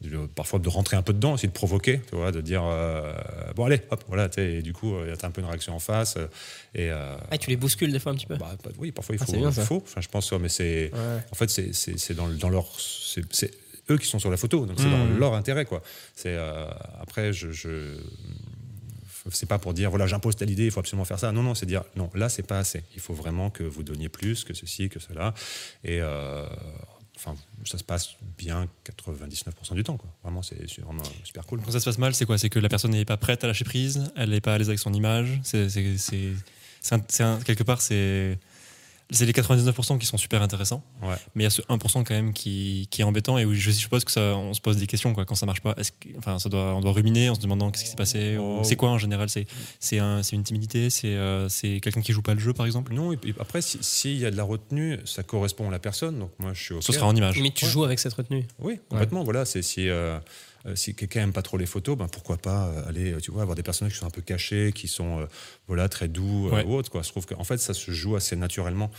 de- parfois de rentrer un peu dedans, aussi de provoquer, tu vois, de dire euh, bon allez, hop, voilà, et du coup il y a un peu une réaction en face euh, et euh, Ah, tu les bouscules des fois un petit peu. bah, bah, oui, parfois il Ah, faut, c'est bien, il ça. faut, enfin je pense, mais c'est Ouais. en fait c'est dans, dans leur c'est eux qui sont sur la photo, donc c'est dans leur intérêt quoi. C'est euh, après je, je c'est pas pour dire voilà j'impose telle idée il faut absolument faire ça non non c'est dire non là c'est pas assez il faut vraiment que vous donniez plus que ceci que cela et enfin ça se passe bien 99% du temps vraiment c'est vraiment super cool Quand ça se passe mal, c'est quoi? C'est que la personne n'est pas prête à lâcher prise, elle n'est pas à l'aise avec son image. C'est quelque part, c'est c'est les 99% qui sont super intéressants, ouais mais il y a ce 1% quand même qui, qui est embêtant et où je suppose que ça, on se pose des questions quoi, quand ça marche pas. Est-ce que- enfin, ça doit, on doit ruminer en se demandant qu'est-ce qui s'est passé. ou Oh. C'est quoi en général? C'est c'est un- c'est une timidité C'est euh, c'est quelqu'un qui joue pas le jeu par exemple? Non et après si- s'il y a de la retenue ça correspond à la personne donc moi je suis ok Ce sera en image. Mais tu Ouais. joues avec cette retenue? Oui, complètement. Voilà, c'est si, euh, euh, si quelqu'un aime pas trop les photos, ben pourquoi pas euh, aller, euh, tu vois, avoir des personnages qui sont un peu cachés, qui sont euh, voilà très doux Ouais. ou autres. Quoi. Je trouve qu'en fait, ça se joue assez naturellement,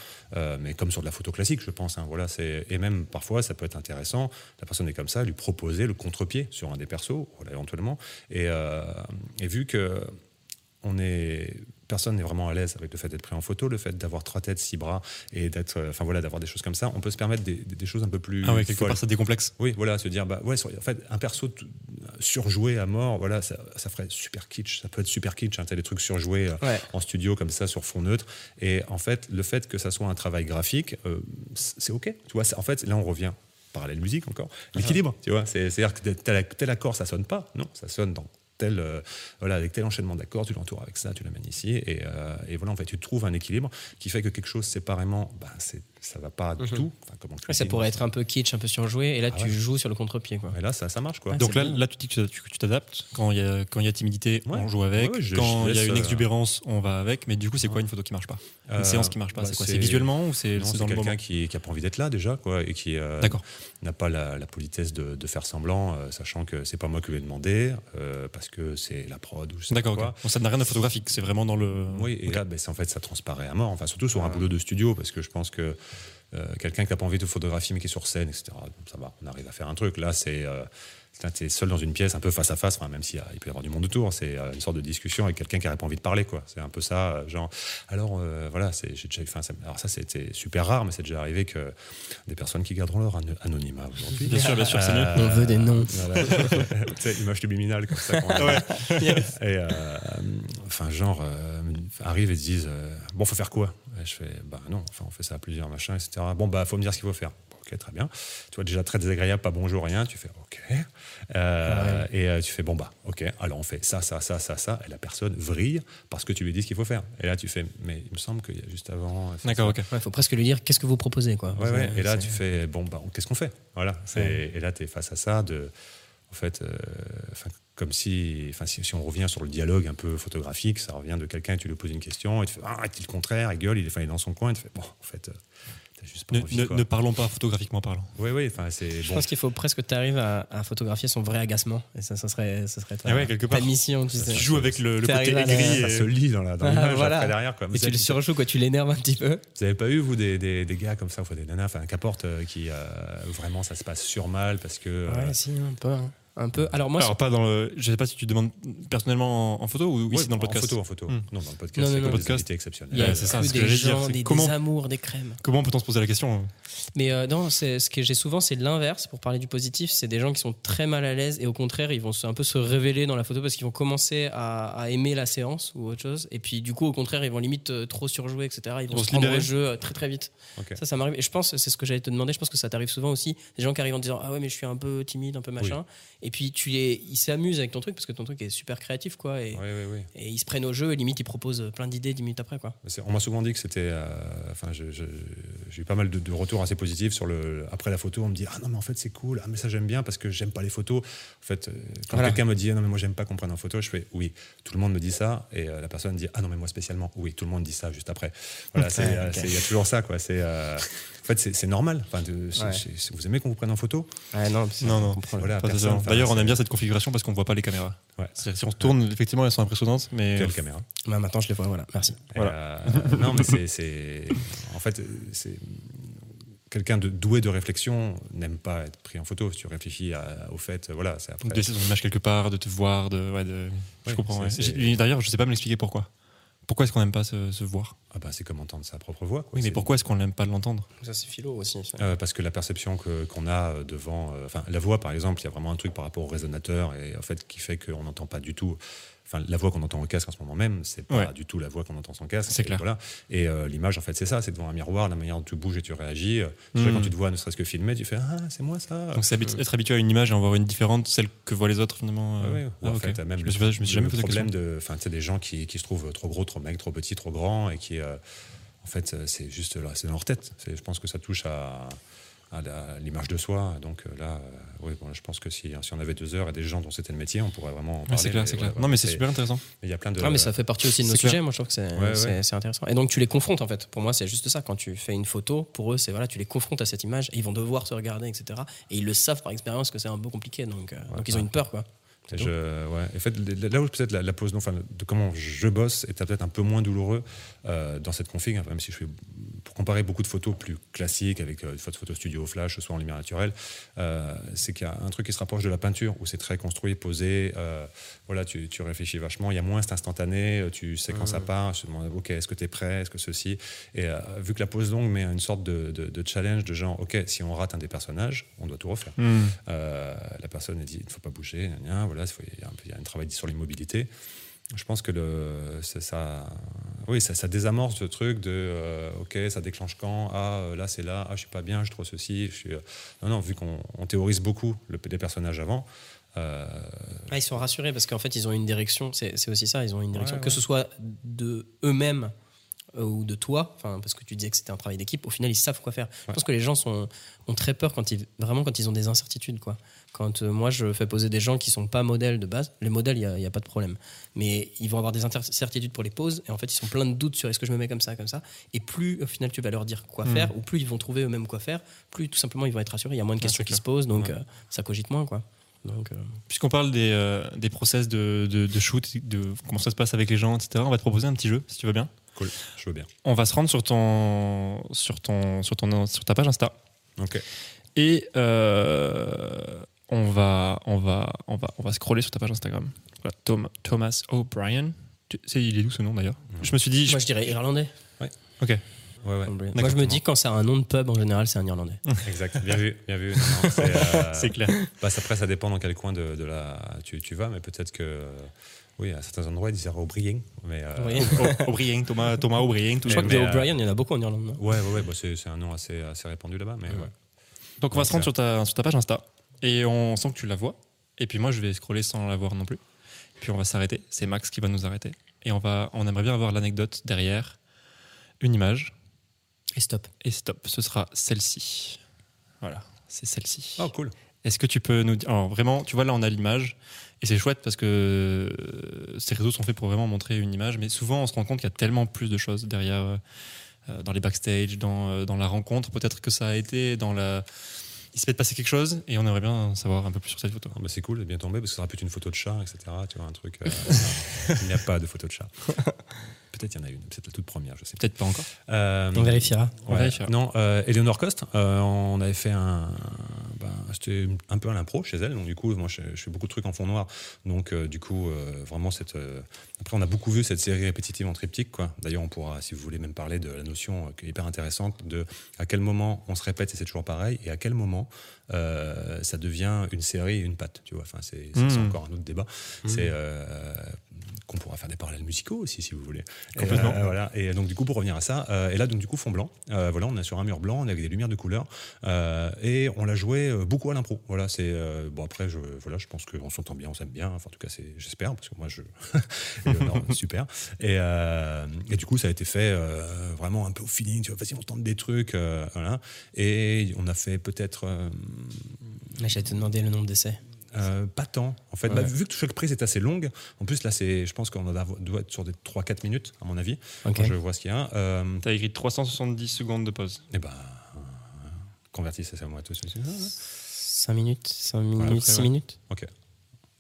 mais comme sur de la photo classique, je pense. hein, voilà, c'est et même parfois, ça peut être intéressant. La personne est comme ça, lui proposer le contre-pied sur un des persos, voilà, éventuellement. Et, et vu que on est personne n'est vraiment à l'aise avec le fait d'être pris en photo, le fait d'avoir trois têtes, six bras et d'être, euh, enfin voilà, d'avoir des choses comme ça. On peut se permettre des, choses un peu plus Ah ouais, quelque folles. part ça décomplexe. Oui, voilà, se dire, bah ouais, sur- en fait, un perso surjoué à mort, voilà, ça, ça ferait super kitsch. Ça peut être super kitsch, hein, t'as des trucs surjoués euh, Ouais. en studio comme ça sur fond neutre. Et en fait, le fait que ça soit un travail graphique, euh, c'est ok. Tu vois, en fait, là, on revient parallèle musique encore, l'équilibre. Tu vois, c'est- c'est-à-dire que tel, tel accord, ça sonne pas. Non, ça sonne dans euh, voilà, avec tel enchaînement d'accords, tu l'entoures avec ça, tu l'amènes ici, et, euh, et voilà, en fait, tu trouves un équilibre qui fait que quelque chose séparément, bah, c'est, ça va pas du Mhm. tout. Enfin, comment Ouais, ça pourrait être un peu kitsch, un peu surjoué, et là Ah tu ouais. joues sur le contre-pied. Quoi. Et là, ça, ça marche, quoi. Ouais, Donc là, là, tu dis que tu t'adaptes. Quand il y a quand il y a timidité, Ouais. on joue avec. Ouais, ouais, je- quand il y a une euh, exubérance, on va avec. Mais du coup, c'est quoi une photo qui marche pas? Une Euh, séance qui marche pas, bah, c'est quoi? C'est- visuellement ou c'est dans le moment? quelqu'un qui n'a pas envie d'être là déjà, quoi, et qui euh, n'a pas la, la politesse de, de faire semblant, euh, sachant que c'est pas moi qui lui ai demandé, euh, parce que c'est la prod ou je sais pas D'accord, quoi. ça n'a rien de photographique, c'est vraiment dans le. Oui, et là, ben, en fait, ça transparaît à mort. Enfin, surtout sur un Ah. boulot de studio, parce que je pense que euh, quelqu'un qui n'a pas envie de photographier, mais qui est sur scène, etc., ça va, on arrive à faire un truc. Là, c'est. Tu es seul dans une pièce, un peu face à face, enfin, même s'il il peut y avoir du monde autour, c'est euh, une sorte de discussion avec quelqu'un qui n'aurait pas envie de parler. quoi. C'est un peu ça, euh, genre. Alors, euh, voilà, c'est- j'ai déjà, enfin, ça, alors ça, c'était super rare, mais c'est déjà arrivé que des personnes qui garderont leur ano- anonymat aujourd'hui. Bien sûr, bien sûr, c'est mieux. On veut des noms. Voilà. tu sais, image subliminale comme ça. Et euh, enfin, genre, euh, arrivent et se disent euh, Bon, faut faire quoi? Et Je fais Bah non, enfin, on fait ça à plusieurs, machin, etc. Bon, bah, faut me dire ce qu'il faut faire. Ok, très bien. Tu vois, déjà très désagréable, pas bonjour, rien. Tu fais OK. Euh, Et euh, tu fais Bon, bah, OK, alors on fait ça, ça, ça, ça, ça. Et la personne vrille parce que tu lui dis ce qu'il faut faire. Et là, tu fais Mais il me semble qu'il y a juste avant. faire D'accord, ok. Il faut presque lui dire qu'est-ce que vous proposez. Quoi. Ouais, ouais. C'est- Et là, tu fais bon, bah, qu'est-ce qu'on fait? Voilà. Et là, tu es face à ça. De, en fait, euh, comme si, enfin, si, si on revient sur le dialogue un peu photographique, ça revient de quelqu'un, tu lui poses une question, et tu fais Ah, est-il le contraire? Il gueule, il est, enfin, il est dans son coin, et tu fais Bon, en fait, euh, juste pas Ne, envie. ne- quoi. ne parlons pas photographiquement parlant. Oui, oui, enfin, c'est Je bon. pense qu'il faut presque que tu arrives à, à photographier son vrai agacement. Et ça, ça serait, ça serait ta, Ah ouais, quelque ta part. mission. Tu sais. Tu joues avec le, le côté aigri. Ça et- se lit dans la dans Ah, l'image voilà. après derrière. Quoi. Et tu le surjoues, quoi. Tu l'énerves un petit peu. Vous avez pas eu, vous, des, des, des gars comme ça, enfin des nanas, enfin qu'importe, euh, qui euh, vraiment ça se passe sur mal parce que. euh, Ouais, si, un peu. hein. Un peu. Alors, moi, Alors, pas dans le. Je sais pas si tu demandes personnellement en, en photo ou ouais, ici dans le podcast. En photo, en photo. Hmm. Non, dans le podcast, Non, non, non. Podcast. invités exceptionnels. il y a Ouais, c'est ça, que ce que des dire, gens, c'est des, comment- des amours, des crèmes. Comment peut-on se poser la question Mais euh, non, ce que j'ai souvent, c'est l'inverse. Pour parler du positif, c'est des gens qui sont très mal à l'aise et au contraire, ils vont se- un peu se révéler dans la photo parce qu'ils vont commencer à, à aimer la séance ou autre chose. Et puis du coup, au contraire, ils vont limite euh, trop surjouer, etc. Ils vont se se prendre au jeu euh, très très vite. Ça, ça m'arrive. Et je pense, c'est ce que j'allais te demander. Je pense que ça t'arrive souvent aussi. Des gens qui arrivent en disant ah ouais, mais je suis un peu timide, un peu machin. Et puis tu les, ils s'amusent avec ton truc parce que ton truc est super créatif, quoi. Et, Oui, oui, oui. et ils se prennent au jeu et limite ils proposent plein d'idées 10 minutes après, quoi. On m'a souvent dit que c'était. euh, Enfin, j'ai eu pas mal de, de retours assez positifs sur le. Après la photo, on me dit ah non mais en fait c'est cool, ah mais ça j'aime bien parce que j'aime pas les photos. En fait, euh, quand Voilà. quelqu'un me dit ah non mais moi j'aime pas qu'on prenne en photo, je fais oui. Tout le monde me dit ça et euh, la personne dit ah non mais moi spécialement oui. Tout le monde dit ça juste après. Voilà, Ouais, il y a toujours ça quoi. C'est. euh, en fait, c'est, normal. Enfin, de- c'est- Ouais. c'est- vous aimez qu'on vous prenne en photo Ouais, non, Non, non. Voilà, D'ailleurs, on aime bien cette configuration parce qu'on ne voit pas les caméras. Ouais. Si on se tourne, effectivement, elles sont impressionnantes, mais Quelle caméra Bah, maintenant je les vois, voilà, merci. Voilà. euh, non, mais c'est-. En fait, c'est. Quelqu'un de doué de réflexion n'aime pas être pris en photo. Si tu réfléchis à- au fait, voilà, c'est après. de laisser ton image quelque part, de te voir, de. Ouais, de... je comprends. ouais. D'ailleurs, je sais pas me l'expliquer pourquoi. Pourquoi est-ce qu'on n'aime pas se, se voir? Ah bah, c'est comme entendre sa propre voix. quoi. Oui, mais pourquoi est-ce qu'on n'aime pas l'entendre? Ça c'est philo aussi. ça. Euh, parce que la perception que- qu'on a euh, devant, euh, enfin la voix par exemple, il y a vraiment un truc par rapport au résonateur et en fait qui fait qu'on n'entend pas du tout. Enfin, la voix qu'on entend au casque en ce moment même, c'est pas Ouais. du tout la voix qu'on entend sans casque. C'est clair. Voilà. Et euh, l'image, en fait, c'est ça. C'est devant un miroir, la manière dont tu bouges et tu réagis. Euh, Déjà, Mm. quand tu te vois, ne serait-ce que filmer, tu fais ah c'est moi ça. Donc, c'est habi- être habitué à une image et en voir une différente, celle que voient les autres finalement. Euh, ouais. Ou ah, en fait, même je le, me suis, pas- je me suis jamais posé problème question. de, enfin, tu sais, des gens qui, qui se trouvent trop gros, trop maigres, trop petits, trop grands, et qui, euh, en fait, euh, c'est juste là, c'est dans leur tête. Je pense que ça touche à, à l'image de soi. Donc euh, là, euh, oui, bon, je pense que si, si on avait deux heures et des gens dont c'était le métier, on pourrait vraiment. en Ouais, parler, c'est clair, c'est clair. Non, mais c'est super intéressant. Il y a plein de. Ah, mais ça fait partie aussi de nos sujets. Moi, je trouve que c'est intéressant. Et donc, tu les confrontes, en fait. Pour moi, c'est juste ça. Quand tu fais une photo, pour eux, c'est voilà, tu les confrontes à cette image et ils vont devoir se regarder, etc. Et ils le savent par expérience que c'est un peu compliqué. Donc, euh, donc ils ont une peur, quoi. Et je- ouais. En fait, là où peut-être la, la pose, non, enfin, de comment je bosse est peut-être un peu moins douloureux euh, dans cette config, hein, même si je fais, pour comparer beaucoup de photos plus classiques avec euh, des photos photo studio flash, soit en lumière naturelle, euh, c'est qu'il y a un truc qui se rapproche de la peinture où c'est très construit, posé. euh, voilà, tu, tu réfléchis vachement. Il y a moins cet instantané. euh, Tu sais quand ça part. Je te demande, ok, est-ce que tu es prêt Est-ce que ceci? Et vu que la pose longue met une sorte de, de- de challenge de genre, ok, si on rate un des personnages, on doit tout refaire. Hmm. La personne dit il ne faut pas bouger, gna, gna, voilà, il faut- il y, a un peu- il y a un travail sur l'immobilité. Je pense que le, ça, oui, ça, ça désamorce ce truc de euh, ok, ça déclenche quand? Ah, euh, là c'est là, ah, je suis pas bien, je trouve ceci. Je suis, euh, Non, non, vu qu'on on théorise beaucoup le, les personnages avant, euh, Ah, ils sont rassurés parce qu'en fait, ils ont une direction. C'est aussi ça. Ils ont une direction. Ouais, Que ouais. ce soit de eux-mêmes ou de toi, parce que tu disais que c'était un travail d'équipe, au final, ils savent quoi faire. Je pense que les gens sont, ont très peur quand ils, vraiment quand ils ont des incertitudes. Quoi. Quand euh, moi, je fais poser des gens qui sont pas modèles de base, les modèles, il n'y a, pas de problème. Mais ils vont avoir des incertitudes pour les poses, et en fait, ils sont plein de doutes sur est-ce que je me mets comme ça, comme ça. Et plus, au final, tu vas leur dire quoi Mm. faire, ou plus ils vont trouver eux-mêmes quoi faire, plus tout simplement ils vont être rassurés. Il y a moins de Ouais, questions qui clair. se posent, donc Ouais. euh, ça cogite moins. Quoi. Euh, Puisqu'on parle des, euh, des process de, de, de shoot, de comment ça se passe avec les gens, etc., on va te proposer un petit jeu, si tu veux bien. Cool, je veux bien. On va se rendre sur, ton, sur, ton, sur, ton, sur ta page Insta. Ok. Et euh, on, va, on, va, on, va, on va scroller sur ta page Instagram. Voilà, Tom- Thomas O'Brien. Tu sais, il est d'où ce nom d'ailleurs Je me suis dit. moi, je dirais irlandais. Ok. Ouais, ouais. Moi, je me dis quand a un nom de pub, en général, c'est un irlandais. Exact, bien vu, bien vu. C'est, euh, C'est clair. Bah, après, ça dépend dans quel coin de, de la tu, tu vas, mais peut-être que euh, oui, à certains endroits, ils disent O'Brien, mais euh, Oui. O'Brien, Thomas, Thomas O'Brien, tout Je crois que mais, des O'Brien, il y en a beaucoup en Irlande. ouais, ouais, ouais, bah, c'est, un nom assez, assez répandu là-bas, mais ouais. Donc on va se rendre sur ta, sur ta page Insta et on sent que tu la vois. Et puis moi je vais scroller sans la voir non plus. Puis on va s'arrêter. C'est Max qui va nous arrêter. Et on, va, on aimerait bien avoir l'anecdote derrière une image. Et stop. Et stop, ce sera celle-ci. Voilà, c'est celle-ci. Oh, cool. Est-ce que tu peux nous dire. Alors vraiment, tu vois là on a l'image. Et c'est chouette parce que euh, ces réseaux sont faits pour vraiment montrer une image. Mais souvent on se rend compte qu'il y a tellement plus de choses derrière. euh, euh, dans les backstage, dans, dans la rencontre. Peut-être que ça a été dans la. Il s'est peut-être passé quelque chose et on aimerait bien savoir un peu plus sur cette photo. Ah, bah, c'est cool, c'est bien tombé, parce que ça sera plus une photo de chat, etc. Tu vois, un truc. euh, il n'y a pas de photo de chat. Peut-être il y en a une, peut-être la toute première, je sais pas. Peut-être pas encore. Euh, On vérifiera. On vérifiera. Non, euh, Eleanor Cost, euh, on avait fait un. Ben, C'était un peu à l'impro chez elle, donc du coup, moi je, je fais beaucoup de trucs en fond noir. Donc euh, du coup, euh, vraiment, cette. euh, Après, on a beaucoup vu cette série répétitive en triptyque, quoi. D'ailleurs, on pourra, si vous voulez, même parler de la notion qui est hyper intéressante de à quel moment on se répète et c'est toujours pareil, et à quel moment ça devient une série et une patte, tu vois. Enfin, c'est Mhm. encore un autre débat. C'est. Euh, qu'on pourra faire des parallèles musicaux aussi, si vous voulez. Et, Complètement. euh, voilà. Et donc, du coup, pour revenir à ça, euh, et là, donc, du coup, fond blanc. Euh, voilà, on est sur un mur blanc, on est avec des lumières de couleur. euh, et on l'a joué euh, beaucoup à l'impro. Voilà, c'est. euh, bon, après, je, voilà, je pense qu'on s'entend bien, on s'aime bien. Enfin, en tout cas, c'est, j'espère, parce que moi, je. et super. Et, euh, et du coup, ça a été fait euh, vraiment un peu au feeling. Tu vois, vas-y, on tente des trucs. euh, voilà. Et on a fait peut-être. euh, Là, j'allais te demander le nombre d'essais. Euh, pas tant. En fait, Ouais. bah, vu que chaque prise est assez longue, en plus là, c'est, je pense qu'on doit être sur des 3-4 minutes, à mon avis, Ok. quand je vois ce qu'il y a. Euh, T'as écrit 370 secondes de pause. et ben, euh, convertissez ça moi tout de suite. 5 minutes, 5 Voilà, minutes, après, 6 ouais. minutes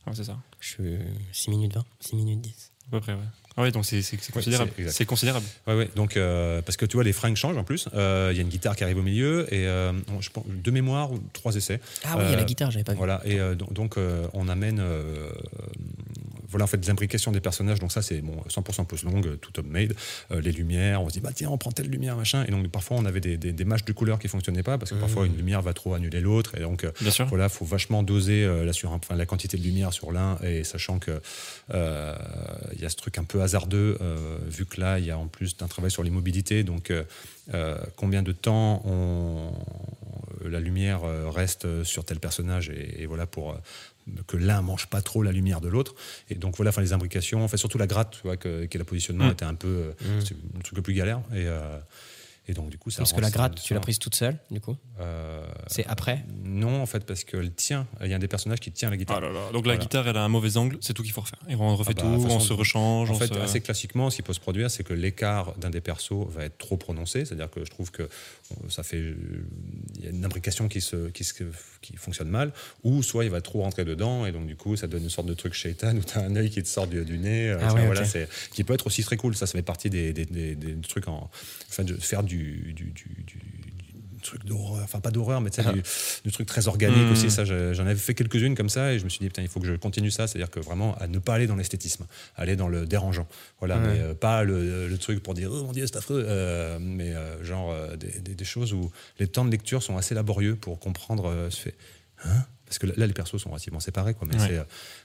Ouais, c'est ça. Je suis 6 minutes 20, 6 minutes 10. À peu près, ouais. Ah ouais, donc c'est considérable. c'est considérable. Ouais, ouais. Donc, euh, parce que tu vois, les fringues changent en plus. Euh, Il y a une guitare qui arrive au milieu et euh, je pense, de mémoire, trois essais. Ah oui, il y a la Euh, guitare, j'avais pas vu. Voilà, et euh, donc, donc, euh, on amène euh, voilà, en fait, des imbrications des personnages. Donc, ça, c'est bon, 100% pose longue, tout homemade. Euh, les lumières, on se dit, bah tiens, on prend telle lumière, machin. Et donc, parfois, on avait des, des, des matchs de couleurs qui fonctionnaient pas parce que parfois, une lumière va trop annuler l'autre. Et donc, euh, Bien sûr. voilà, faut vachement doser euh, là, sur enfin, la quantité de lumière sur l'un, et sachant que euh, il y a ce truc un peu hasardeux, vu que là, il y a en plus un travail sur l'immobilité, donc euh, combien de temps on, la lumière reste sur tel personnage, et, et voilà pour que l'un mange pas trop la lumière de l'autre. Et donc voilà, enfin les imbrications, enfin surtout la gratte, tu vois, que, que le positionnement Mm. était un peu, euh, Mm. c'est le truc le plus galère. Et, euh, et donc du coup, ça. Parce que la gratte, tu l'as prise toute seule, du coup euh, C'est après non, en fait, parce qu'elle tient. Il y a un des personnages qui tient la guitare. Ah là là. Donc la Voilà. guitare, elle a un mauvais angle, c'est tout qu'il faut refaire. Et on refait Ah bah, tout, on se rechange. En on fait, se- assez classiquement, ce qui peut se produire, c'est que l'écart d'un des persos va être trop prononcé. C'est-à-dire que je trouve que euh, ça fait. euh, Il y a une imbrication qui, se, qui, se- qui fonctionne mal, ou soit il va trop rentrer dedans, et donc du coup, ça donne une sorte de truc shaitan où tu as un œil qui te sort du, du nez. Ah ouais, voilà, qui peut être aussi très cool. Ça, ça fait partie des, des, des- des trucs en. Enfin, de faire du. Du, du- du- du truc d'horreur, enfin pas d'horreur, mais Ah. du, truc très organique Mhm. aussi. Ça, je- j'en avais fait quelques-unes comme ça, et je me suis dit, putain, il faut que je continue ça. C'est-à-dire que vraiment, à ne pas aller dans l'esthétisme, aller dans le dérangeant. Voilà, mais euh, pas le, le truc pour dire, oh mon dieu, c'est affreux, euh, mais euh, genre des, des- des choses où les temps de lecture sont assez laborieux pour comprendre ce fait. Hein? Parce que là, les persos sont relativement séparés, quoi. Mais Ouais.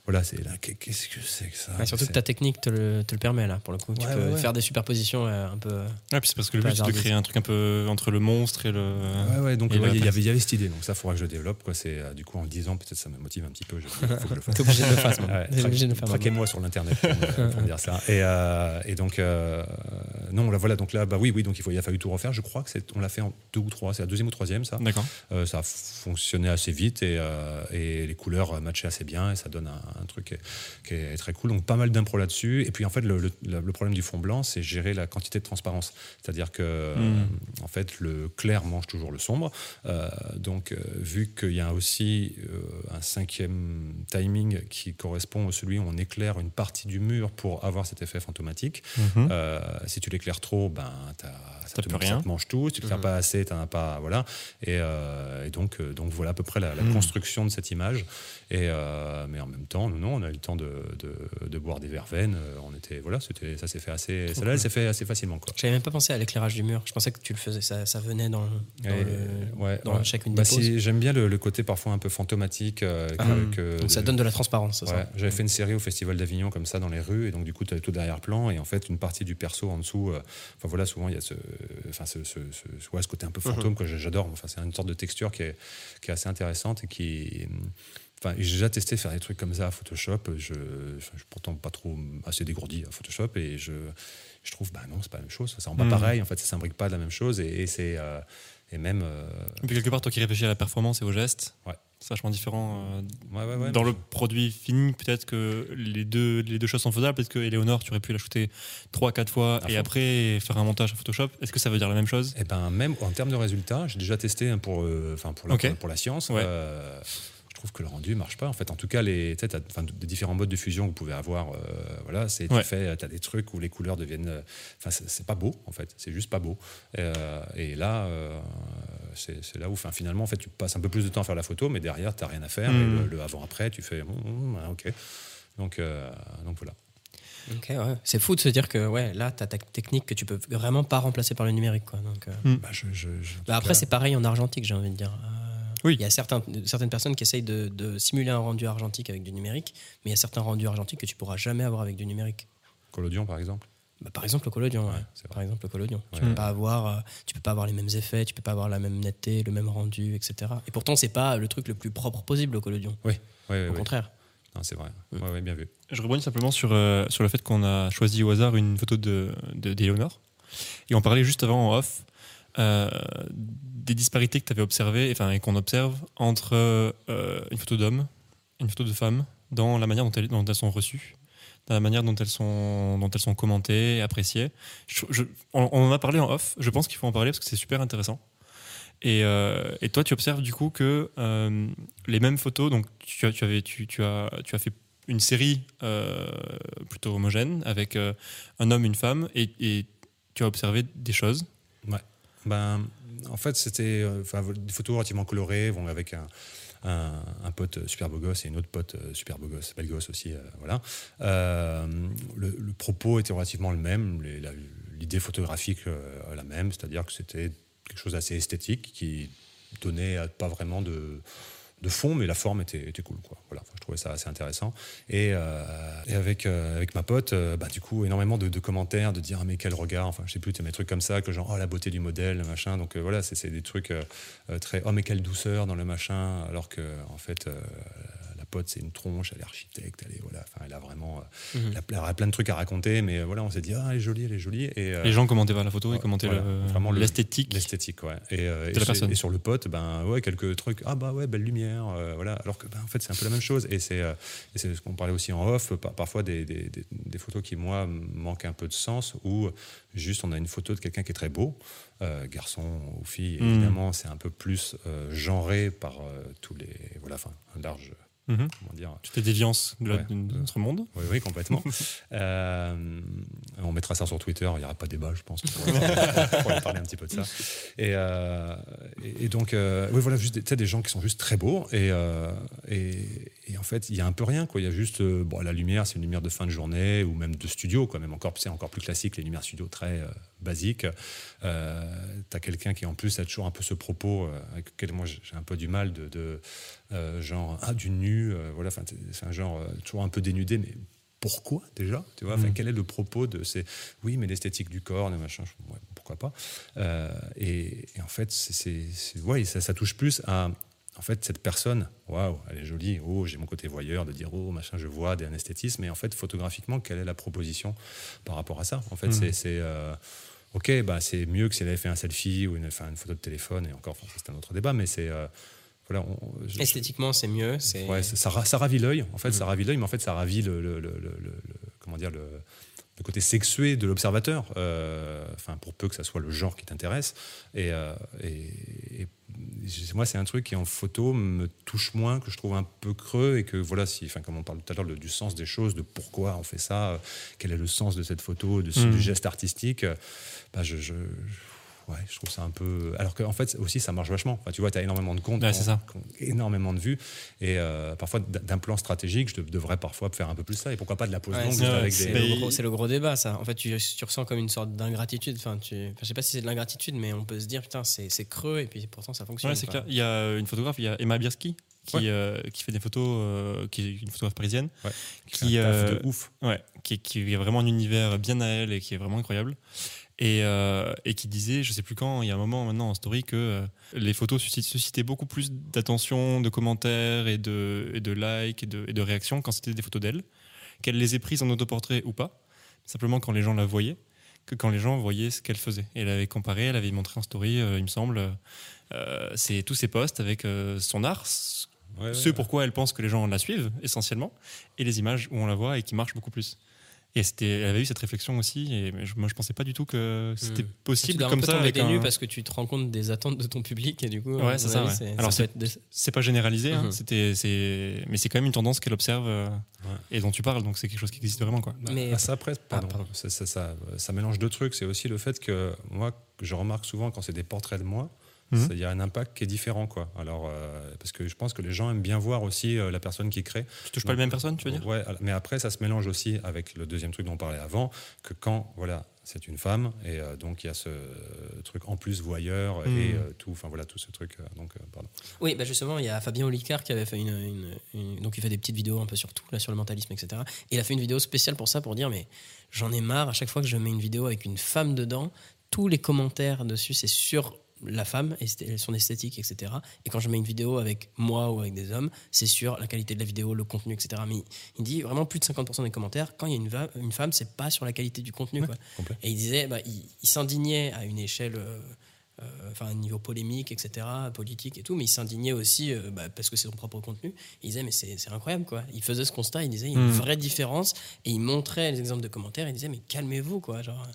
Euh, voilà, c'est là, qu'est- qu'est-ce que c'est que ça Ouais, Surtout que ta technique te le, te le permet, là, pour le coup. tu Ouais, peux ouais, ouais. faire des superpositions euh, un peu. Ouais, puis c'est parce que le but, c'est de créer un truc un peu entre le monstre et le. Ouais, ouais, donc il y, place. avait, il y avait cette idée, donc ça, il faudra que je le développe. Quoi. C'est, euh, du coup, en le disant, peut-être ça me motive un petit peu. Je, faut que je le fasse. T'es obligé de le faire. Ouais, obligé de le faire. Traquez-moi sur l'internet pour, me dire ça. Et, euh, et donc, euh, non, là, voilà, donc là, bah oui, oui, donc il, faut, il a fallu tout refaire. Je crois que c'est, on l'a fait en deux ou trois, c'est la deuxième ou troisième, ça. D'accord. Euh, ça a fonctionné assez vite et, euh, et les couleurs matchaient assez bien et ça donne un, un truc qui est, qui est très cool. Donc pas mal d'impro là-dessus. Et puis en fait, le, le- le problème du fond blanc, c'est gérer la quantité de transparence. C'est-à-dire que euh, en fait, le clair mange toujours le sombre. Euh, donc euh, vu qu'il y a aussi euh, un cinquième timing qui correspond à celui où on éclaire une partie du mur pour avoir cet effet fantomatique. Mhm. Euh, si tu l'éclaires trop, ben, ça, te, plus ça rien. te mange tout. Si tu l'éclaires Mhm. pas assez, t'en as pas. Voilà. Et, euh, et donc, donc voilà à peu près la, la Mhm. construction de cette image. Et, euh, mais en même temps, nous, non, on a eu le temps de, de, de boire des verveines. Euh, On était, voilà, c'était, ça s'est fait assez. Elle s'est fait assez facilement. Quoi. J'avais même pas pensé à l'éclairage du mur. Je pensais que tu le faisais, ça, ça venait dans, dans, Et, le- ouais, dans ouais. chacune Bah, des poses. si, j'aime bien le, le côté parfois un peu fantomatique. euh, Ah, que- Donc ça donne de la transparence, Ouais, ça j'avais fait une série au Festival d'Avignon comme ça dans les rues et donc du coup tu as tout derrière-plan et en fait une partie du perso en dessous. euh, Enfin voilà, souvent il y a ce, enfin ce, ce, ce- ouais, ce côté un peu fantôme que j'adore. Enfin c'est une sorte de texture qui est, qui est assez intéressante et qui. Enfin, j'ai déjà testé faire des trucs comme ça à Photoshop. Je, je suis pourtant pas trop assez dégourdi à Photoshop et je, je trouve bah non c'est pas la même chose. Ça rend pas Mhm. pareil. En fait, ça s'imbrique pas de la même chose et, et c'est euh, et même. euh, Et puis quelque part, toi qui réfléchis à la performance et au geste, Ouais. c'est vachement différent. euh, ouais, ouais, ouais, dans le produit fini, peut-être que les deux, les deux choses sont faisables. Peut-être que Eleonore, tu aurais pu la shooter 3-4 fois À et fond. après faire un montage à Photoshop. Est-ce que ça veut dire la même chose? Eh ben, même en termes de résultats, j'ai déjà testé pour, enfin pour, la, Ok. pour, pour la science. Euh, je trouve que le rendu marche pas. En fait, en tout cas, les, tu sais, enfin, des différents modes de fusion que vous pouvez avoir. euh, voilà, c'est Ouais. tu fais, t'as des trucs où les couleurs deviennent. euh, Enfin, c'est, c'est pas beau en fait. C'est juste pas beau. Euh, et là, euh, c'est, là où, finalement, en fait, tu passes un peu plus de temps à faire la photo, mais derrière, t'as rien à faire. Et le, le avant-après, tu fais, hum, ah, ok. Donc, euh, donc voilà. Ok, ouais. C'est fou de se dire que ouais, là, tu as ta technique que tu peux vraiment pas remplacer par le numérique. Quoi. Donc, euh, Bah, je, je- je- en bah, après, c'est pareil en argentique, j'ai envie de dire. Oui. Il y a certains, certaines personnes qui essayent de, de simuler un rendu argentique avec du numérique, mais il y a certains rendus argentiques que tu pourras jamais avoir avec du numérique. Collodion, par exemple. Bah, par exemple, le collodion. ouais. Par exemple, le collodion. Tu peux pas avoir, euh, tu peux pas avoir les mêmes effets, tu peux pas avoir la même netteté, le même rendu, etc. Et pourtant, c'est pas le truc le plus propre possible, le collodion. Oui, oui, Au oui. contraire. Non, c'est vrai. Mm. Ouais, ouais, bien vu. Je rebondis simplement sur, euh, sur le fait qu'on a choisi au hasard une photo de, de, d'Éléonore. Et on parlait juste avant en off euh, des disparités que tu avais observées, enfin, et qu'on observe entre euh, une photo d'homme et une photo de femme dans la manière dont elles, dont elles sont reçues, dans la manière dont elles sont, dont elles sont commentées, appréciées. On, en a parlé en off, je pense qu'il faut en parler parce que c'est super intéressant. Et, euh, et toi, tu observes du coup que les mêmes photos, donc tu, tu avais, tu, tu as, tu as fait une série plutôt homogène avec un homme, une femme, et, et tu as observé des choses. Ben, en fait, c'était euh, des photos relativement colorées, bon, avec un, un, pote super beau gosse et une autre pote euh, super beau gosse, belle gosse aussi. euh, voilà. Euh, le, propos était relativement le même, l'idée photographique euh, la même, c'est-à-dire que c'était quelque chose d'assez esthétique qui donnait euh, pas vraiment de, de fond, mais la forme était, cool. Quoi. Voilà, je trouvais ça assez intéressant. Et, euh, et avec, euh, avec ma pote, euh, bah, du coup, énormément de, commentaires, de dire ah, mais quel regard, enfin je sais plus, des trucs comme ça, que genre oh la beauté du modèle, machin. Donc voilà, c'est des trucs très oh mais quelle douceur dans le machin, alors que en fait. Pote, c'est une tronche, elle est architecte, elle est voilà, enfin, elle a vraiment, euh, Mhm. elle a- plein de trucs à raconter, mais euh, voilà, on s'est dit ah elle est jolie, elle est jolie. Et, euh, Les gens commentaient pas la photo, ils commentaient voilà, le- vraiment le- l'esthétique. L'esthétique, ouais. Et, De et la personne. et sur le pote, ben ouais, quelques trucs. Ah bah ouais, belle lumière, euh, voilà. Alors que ben, en fait c'est un peu la même chose. Et c'est ce qu'on parlait aussi en off. par- parfois des, des, des- des photos qui moi manquent un peu de sens ou juste on a une photo de quelqu'un qui est très beau, euh, garçon ou fille. Mm. Évidemment c'est un peu plus genré par tous les voilà, enfin un large Mhm. comment dire. Déviances de, la- Ouais. de notre monde. Oui, oui, complètement. Euh, on mettra ça sur Twitter, il n'y aura pas de débat, je pense. On pourra parler un petit peu de ça. Et, euh, et, donc, euh, oui, voilà, juste des, tu des gens qui sont juste très beaux. Et, euh, et, et en fait, il y a un peu rien. Quoi. Il y a juste euh, bon, la lumière, c'est une lumière de fin de journée ou même de studio, quoi, même encore, c'est encore plus classique, les lumières studio très euh, basiques. Euh, tu as quelqu'un qui, en plus, a toujours un peu ce propos euh, avec lequel moi j'ai un peu du mal de. de genre, ah, du nu, voilà, c'est- un genre toujours un peu dénudé, mais pourquoi déjà tu vois? Enfin, Mhm. quel est le propos de ces oui mais l'esthétique du corps le machin ouais, pourquoi pas Euh, et, et en fait c'est ouais, ça, ça touche plus à en fait cette personne waouh elle est jolie oh j'ai mon côté voyeur de dire oh machin je vois d'un esthétisme mais en fait photographiquement quelle est la proposition par rapport à ça? En fait Mhm. c'est euh, ok bah c'est mieux que si elle avait fait un selfie ou une, enfin, une photo de téléphone et encore enfin, c'est un autre débat mais c'est euh, voilà on- je- Esthétiquement, c'est mieux. C'est Ouais, ça, ça ra- ça ravit l'œil. En fait, Mhm. ça ravit l'œil, mais en fait, ça ravit le, le- le- le- le- comment dire le, le côté sexué de l'observateur. Euh, Enfin, pour peu que ça soit le genre qui t'intéresse. Et, euh, et- moi, c'est un truc qui en photo me touche moins, que je trouve un peu creux, et que voilà, si, enfin, comme on parle tout à l'heure du sens des choses, de pourquoi on fait ça, euh, quel est le sens de cette photo, de, ce- Mhm. du geste artistique, euh, bah, je, je- Ouais, je trouve ça un peu. Alors qu'en fait, aussi, ça marche vachement. Enfin, tu vois, tu as énormément de comptes, Ouais, qui c'est ont- ça. qui ont énormément de vues. Et euh, parfois, d'un plan stratégique, je dev- devrais parfois faire un peu plus ça. Et pourquoi pas de la pose Ouais, longue c'est des. Le, gros- c'est le gros débat, ça. En fait, tu, tu ressens comme une sorte d'ingratitude. Enfin, tu, enfin, je sais pas si c'est de l'ingratitude, mais on peut se dire, putain, c'est creux, et puis pourtant ça fonctionne. Ouais, c'est quoi. clair. Il y a une photographe, il y a Emma Bierski, qui, Ouais. euh, qui fait des photos, euh, qui est une photographe parisienne, Ouais. qui, Un taf euh, de ouf. ouais, qui, qui a vraiment un univers bien à elle et qui est vraiment incroyable. Et, euh, et qui disait, je sais plus quand, il y a un moment maintenant en story, que euh, les photos suscitaient beaucoup plus d'attention, de commentaires et de, et de likes et de, et de réactions quand c'était des photos d'elle, qu'elle les ait prises en autoportrait ou pas, simplement quand les gens la voyaient, que quand les gens voyaient ce qu'elle faisait. Et elle avait comparé, elle avait montré en story, euh, il me semble, c'est tous ses posts avec son art, ce Ouais, ouais, ce ouais. pourquoi elle pense que les gens la suivent essentiellement, et les images où on la voit et qui marchent beaucoup plus. Et c'était, elle avait eu cette réflexion aussi, et je- moi je pensais pas du tout que c'était Hmm. Tu possible un comme peu ça. avec des nues un- parce que tu te rends compte des attentes de ton public, et du coup, Ouais, c'est ça, avis, ouais. c'est- Alors, être C'est pas généralisé, hein, Mhm. c'était, c'est, mais c'est quand même une tendance qu'elle observe euh, et dont tu parles, donc c'est quelque chose qui existe vraiment. Quoi. Mais- Ah, ça, après, pardon, pardon. Ça, ça, ça- ça mélange deux trucs. C'est aussi le fait que moi, je remarque souvent quand c'est des portraits de moi, Ça- il y a un impact qui est différent. Quoi. Alors, euh, parce que je pense que les gens aiment bien voir aussi euh, la personne qui crée. Tu touches pas les mêmes personnes, tu veux dire Ouais, mais après, ça se mélange aussi avec le deuxième truc dont on parlait avant, que quand, voilà, c'est une femme et euh, donc il y a ce truc en plus voyeur et euh, tout enfin voilà tout ce truc donc pardon Oui, bah justement, il y a Fabien Olicard qui avait fait une, une- une- Donc, il fait des petites vidéos un peu sur tout, là, sur le mentalisme, etc. Et il a fait une vidéo spéciale pour ça, pour dire Mais j'en ai marre, à chaque fois que je mets une vidéo avec une femme dedans, tous les commentaires dessus, c'est sur la femme et son esthétique, etc. Et quand je mets une vidéo avec moi ou avec des hommes, c'est sur la qualité de la vidéo, le contenu, etc. Mais il- dit vraiment plus de 50% des commentaires, quand il y a une, va- une femme, c'est pas sur la qualité du contenu. quoi. Et il disait, bah, il, il s'indignait à une échelle, euh, euh, enfin, niveau polémique, etc., politique et tout, mais il s'indignait aussi euh, bah, parce que c'est son propre contenu. Il disait, mais c'est incroyable, quoi. Il faisait ce constat, il disait, il y a une Mm. vraie différence, et il montrait les exemples de commentaires, il disait, mais calmez-vous, quoi. Genre,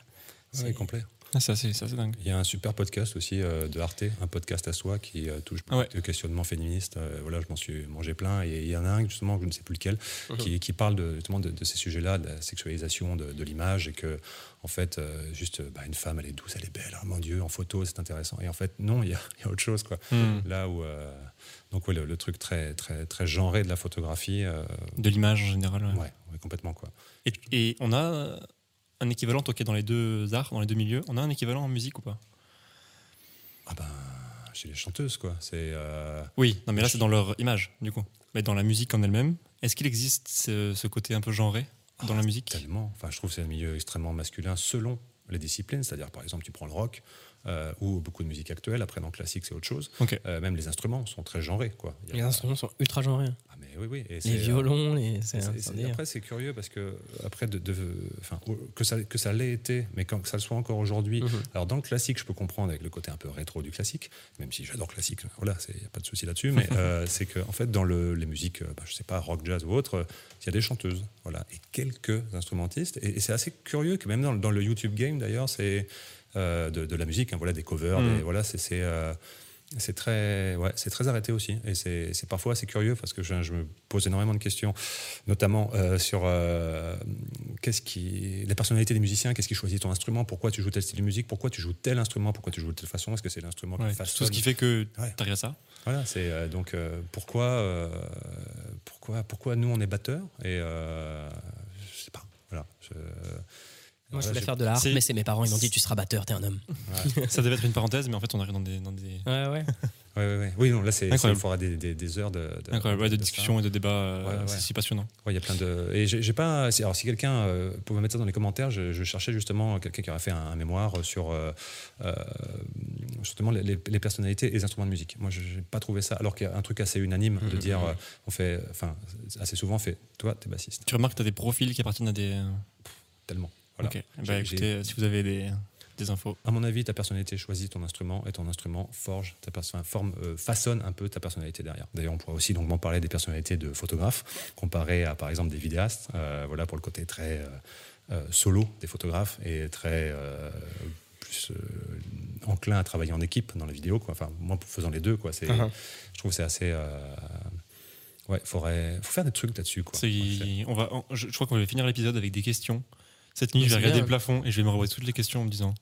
complet Ah, c'est assez, c'est dingue. il y a un super podcast aussi euh, de Arte un podcast à soi qui euh, touche Ah ouais. de questionnements féministes euh, voilà je m'en suis mangé plein et il y en a un justement je ne sais plus lequel qui, qui parle de, justement de, de ces sujets-là de la sexualisation de, de l'image et que en fait juste bah, une femme elle est douce elle est belle ah, mon dieu en photo c'est intéressant et en fait non il y a, il y a autre chose quoi Mm. là où donc ouais, le, le truc très très très genré de la photographie De l'image en général. ouais. ouais, ouais, complètement quoi Et, et on a un équivalent, toi qui es dans les deux arts, dans les deux milieux, on a un équivalent en musique ou pas? Ah ben chez les chanteuses quoi c'est euh, Oui, non mais là c'est dans leur image du coup. Mais dans la musique en elle-même, est-ce qu'il existe ce, ce côté un peu genré dans la musique? Tellement. Enfin, je trouve que c'est un milieu extrêmement masculin selon les disciplines. C'est-à-dire, par exemple, tu prends le rock euh, ou beaucoup de musique actuelle. Après, dans le classique, c'est autre chose. Ok. Euh, même les instruments sont très genrés. Quoi. Il y a- Les instruments sont ultra genrés. hein. Ah, oui, oui. Et Les euh, violons, les... et après, c'est curieux parce que après, de, de- que ça que ça l'ait été, mais quand, que ça le soit encore aujourd'hui. Mhm. Alors dans le classique, je peux comprendre avec le côté un peu rétro du classique, même si j'adore classique. Voilà, il n'y a pas de souci là-dessus. Mais euh, c'est que en fait, dans le- les musiques, euh, bah, je sais pas, rock, jazz ou autre, il y a des chanteuses, voilà, et quelques instrumentistes. Et, et c'est assez curieux que même dans, le- dans le YouTube game, d'ailleurs, c'est euh, de, de la musique, hein, voilà, des covers, Mhm. des- voilà, c'est c'est, très, ouais, c'est très arrêté aussi. Et c'est c'est parfois assez curieux parce que je, je me pose énormément de questions, notamment euh, sur euh, qu'est-ce qui, la personnalité des musiciens, qu'est-ce qui choisit ton instrument, pourquoi tu joues tel style de musique, pourquoi tu joues tel instrument, pourquoi tu joues de telle façon, est-ce que c'est l'instrument Ouais, qui façonne Tout ce qui fait que Ouais. t'arrives à ça. Voilà, c'est euh, donc pourquoi, pourquoi, pourquoi nous on est batteurs et je sais pas. Voilà. Je, Moi, je voilà, voulais j'ai- faire de l'art, mais c'est mes parents, ils m'ont dit, tu seras batteur, t'es un homme. ça devait être une parenthèse, mais en fait on arrive dans des, dans des... Ouais, ouais. Ouais, ouais, ouais. Oui, non, là c'est il faudra des, des, des heures de, de, Incroyable, ouais, de ça. discussions et de débats, euh, Ouais, ouais. c'est si passionnant. Ouais, il y a plein de. Et j'ai j'ai pas. Alors, si quelqu'un euh, pouvait mettre ça dans les commentaires, je, je cherchais justement quelqu'un qui aurait fait un, un mémoire sur euh, euh, justement les, les- les personnalités et les instruments de musique. Moi, je n'ai pas trouvé ça. Alors qu'il y a un truc assez unanime de dire, euh, on fait, enfin, assez souvent, on fait, toi, t'es bassiste. Tu remarques que tu as des profils qui appartiennent à des... Tellement. Voilà. Ok, bah, écoutez, si vous avez des, des infos. À mon avis, ta personnalité choisit ton instrument et ton instrument forge, ta forme, euh, façonne un peu ta personnalité derrière. D'ailleurs, on pourrait aussi longuement parler des personnalités de photographes comparé à, par exemple, des vidéastes. Euh, voilà pour le côté très euh, solo des photographes et très euh, plus euh, enclin à travailler en équipe dans la vidéo. Quoi. Enfin, moi, faisant les deux, quoi, c'est, Uh-huh. je trouve que c'est assez. euh, ouais, faudrait, faut faire des trucs là-dessus. Quoi. On va, on- je, je crois qu'on va finir l'épisode avec des questions. Cette nuit, je vais c'est regarder bien. le plafond et je vais me renvoyer toutes les questions en me disant.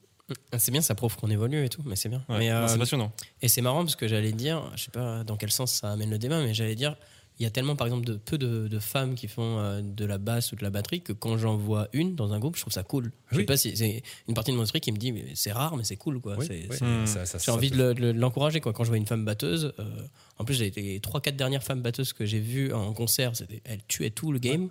Ah, C'est bien, ça prouve qu'on évolue et tout, mais c'est bien. Ouais, Mais, non, euh, c'est passionnant. Et c'est marrant parce que j'allais dire, je sais pas dans quel sens ça amène le débat, mais j'allais dire, il y a tellement par exemple de peu de, de femmes qui font euh, de la basse ou de la batterie que quand j'en vois une dans un groupe, je trouve ça cool. Je sais pas si c'est une partie de mon esprit qui me dit, mais c'est rare, mais c'est cool quoi. Oui, C'est- oui. c'est- Hmm. J'ai ça envie de de le- de l'encourager quoi. Quand je vois une femme batteuse, euh, en plus j'ai été les trois quatre dernières femmes batteuses que j'ai vues en concert, elles tuaient tout le game.